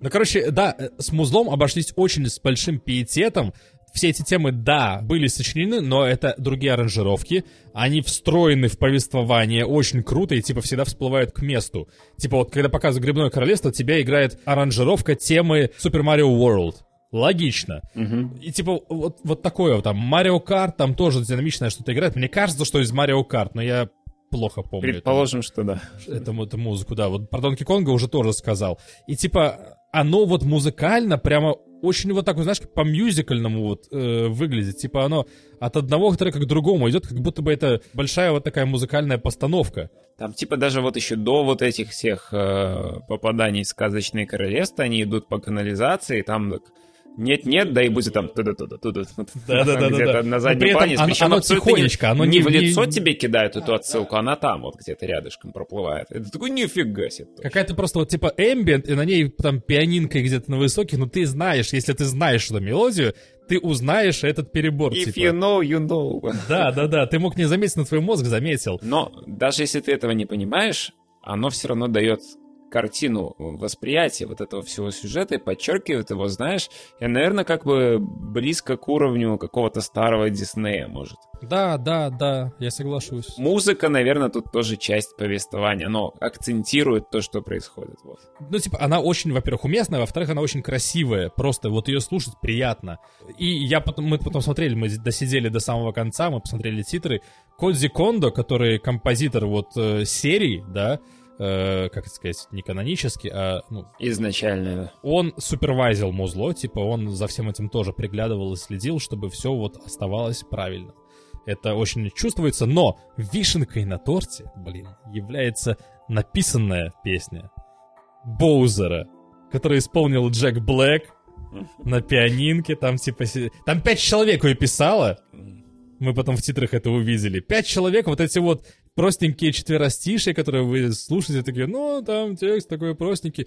A: Ну, короче, да, с музлом обошлись очень с большим пиететом. Все эти темы, да, были сочинены, но это другие аранжировки. Они встроены в повествование очень круто и, типа, всегда всплывают к месту. Типа, вот, когда показывают «Грибное королевство», тебя играет аранжировка темы Super Mario World. Логично.
C: Угу.
A: И типа вот, вот такое вот, там Марио Карт, там тоже динамичное что-то играет. Мне кажется, что из Марио Карт, но я плохо помню.
C: Предположим, это, что да.
A: Эту, эту музыку, да. Вот про Донки Конга уже тоже сказал. И типа оно вот музыкально прямо очень вот так, вот, знаешь, по мюзикальному вот э, выглядит. Типа оно от одного трека к другому идет, как будто бы это большая вот такая музыкальная постановка.
C: Там типа даже вот еще до вот этих всех э, попаданий в сказочные королевства они идут по канализации, там нет-нет, да и будет там туда-туда-туда.
A: Да-да-да.
C: Где-то на заднем плане.
A: Оно, оно тихонечко, оно
C: не, в лицо тебе кидают эту отсылку, она там вот где-то рядышком проплывает. Это такой нифига себе.
A: Какая-то просто вот типа эмбиент, и на ней там пианинка где-то на высоких, но ты знаешь, если ты знаешь эту мелодию, ты узнаешь этот перебор.
C: If
A: типа.
C: you know, you know.
A: Да, да, да. Ты мог не заметить, но твой мозг заметил.
C: Но даже если ты этого не понимаешь, оно все равно дает картину восприятия вот этого всего сюжета и подчеркивает его, знаешь, и, наверное, как бы близко к уровню какого-то старого Диснея, может.
A: Да, да, да, я соглашусь.
C: Музыка, наверное, тут тоже часть повествования, но акцентирует то, что происходит. Вот.
A: Ну, типа, она очень, во-первых, уместная, во-вторых, она очень красивая, просто вот ее слушать приятно. И я потом, мы потом смотрели, мы досидели до самого конца, мы посмотрели титры. Кодзи Кондо, который композитор вот э, серии, да, э, как это сказать, не канонически, а... Ну,
C: Изначально.
A: Он супервайзил музло, типа он за всем этим тоже приглядывал и следил, чтобы все вот оставалось правильно. Это очень чувствуется, но вишенкой на торте, блин, является написанная песня Боузера, которую исполнил Джек Блэк на пианинке, там типа... Там пять человек ее писало, мы потом в титрах это увидели. Пять человек, вот эти вот простенькие четверостишие, которые вы слушаете, такие, ну, там текст такой простенький.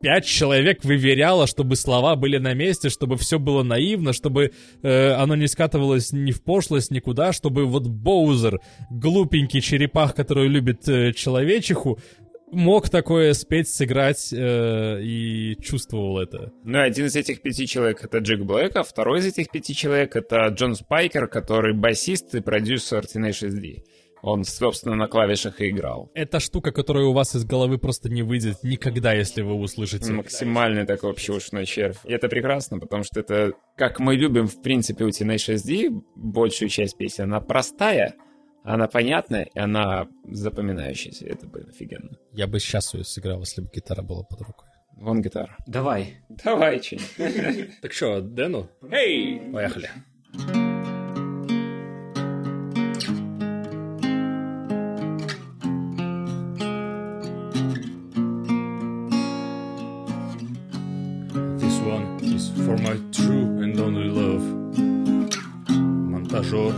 A: Пять человек выверяло, чтобы слова были на месте, чтобы все было наивно, чтобы э, оно не скатывалось ни в пошлость, никуда, чтобы вот Боузер, глупенький черепах, который любит э, человечиху, мог такое спеть, сыграть э, и чувствовал это.
C: Ну, один из этих пяти человек — это Джек Блэк, а второй из этих пяти человек — это Джон Спайкер, который басист и продюсер Tenacious D. Он, собственно, на клавишах и играл.
A: Это штука, которая у вас из головы просто не выйдет никогда, если вы услышите.
C: Максимальный такой общеушный червь. И это прекрасно, потому что это, как мы любим, в принципе, у Tenacious D, большую часть песни, она простая, она понятная, и она запоминающаяся. Это, блин, офигенно.
A: Я бы сейчас ее сыграл, если бы гитара была под рукой.
C: Вон гитара.
B: Давай.
C: Давай, Чинь.
A: Так что, Дэну?
C: Эй!
A: Поехали. for my true and only love. Монтажер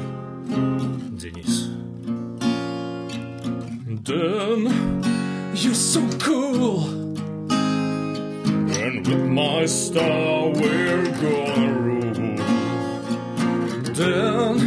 A: Денис. Then you're so cool. And with my star we're gonna rule. Then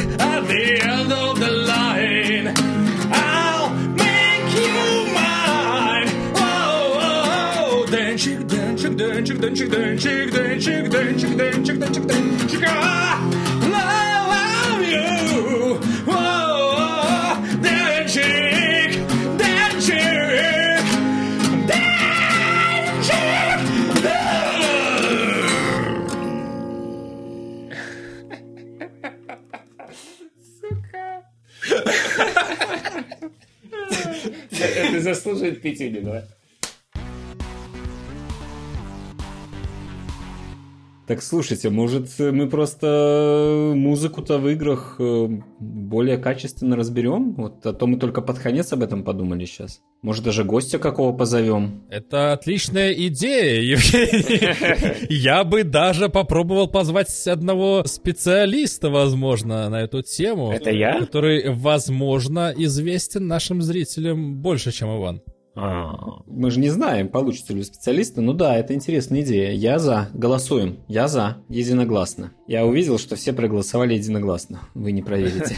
A: дэнчик, дэнчик, дэнчик, дэнчик, дэнчик, дэнчик, денчик. I love you. Oh, денчик, денчик, денчик, денчик. Сука.
C: Это заслуживает пяти, да?
B: Так слушайте, может мы просто музыку-то в играх э, более качественно разберем? Вот а то мы только под конец об этом подумали сейчас. Может даже гостя какого позовем?
A: Это отличная идея, Евгений. Я бы даже попробовал позвать одного специалиста, возможно, на эту тему.
C: Это я?
A: Который, возможно, известен нашим зрителям больше, чем Иван.
B: А, мы же не знаем, получится ли специалиста. Ну да, это интересная идея. Я за. Голосуем. Я за. Единогласно. Я увидел, что все проголосовали единогласно. Вы не проверите.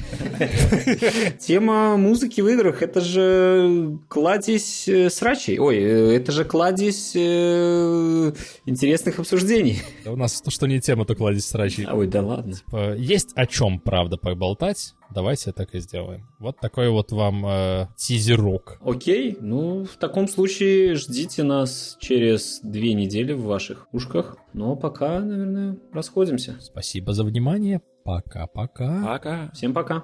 B: Тема музыки в играх это же кладезь э, срачей. Ой, э, это же кладезь э, интересных обсуждений.
A: У нас то, что не тема, то кладезь срачей.
B: Ой, да ладно.
A: Типа, Есть о чем, правда, поболтать. Давайте так и сделаем. Вот такой вот вам э, тизерок.
B: Окей, ну в таком случае ждите нас через две недели в ваших ушках. Но пока, наверное, расходимся.
A: Спасибо за внимание. Пока-пока.
C: Пока.
B: Всем пока.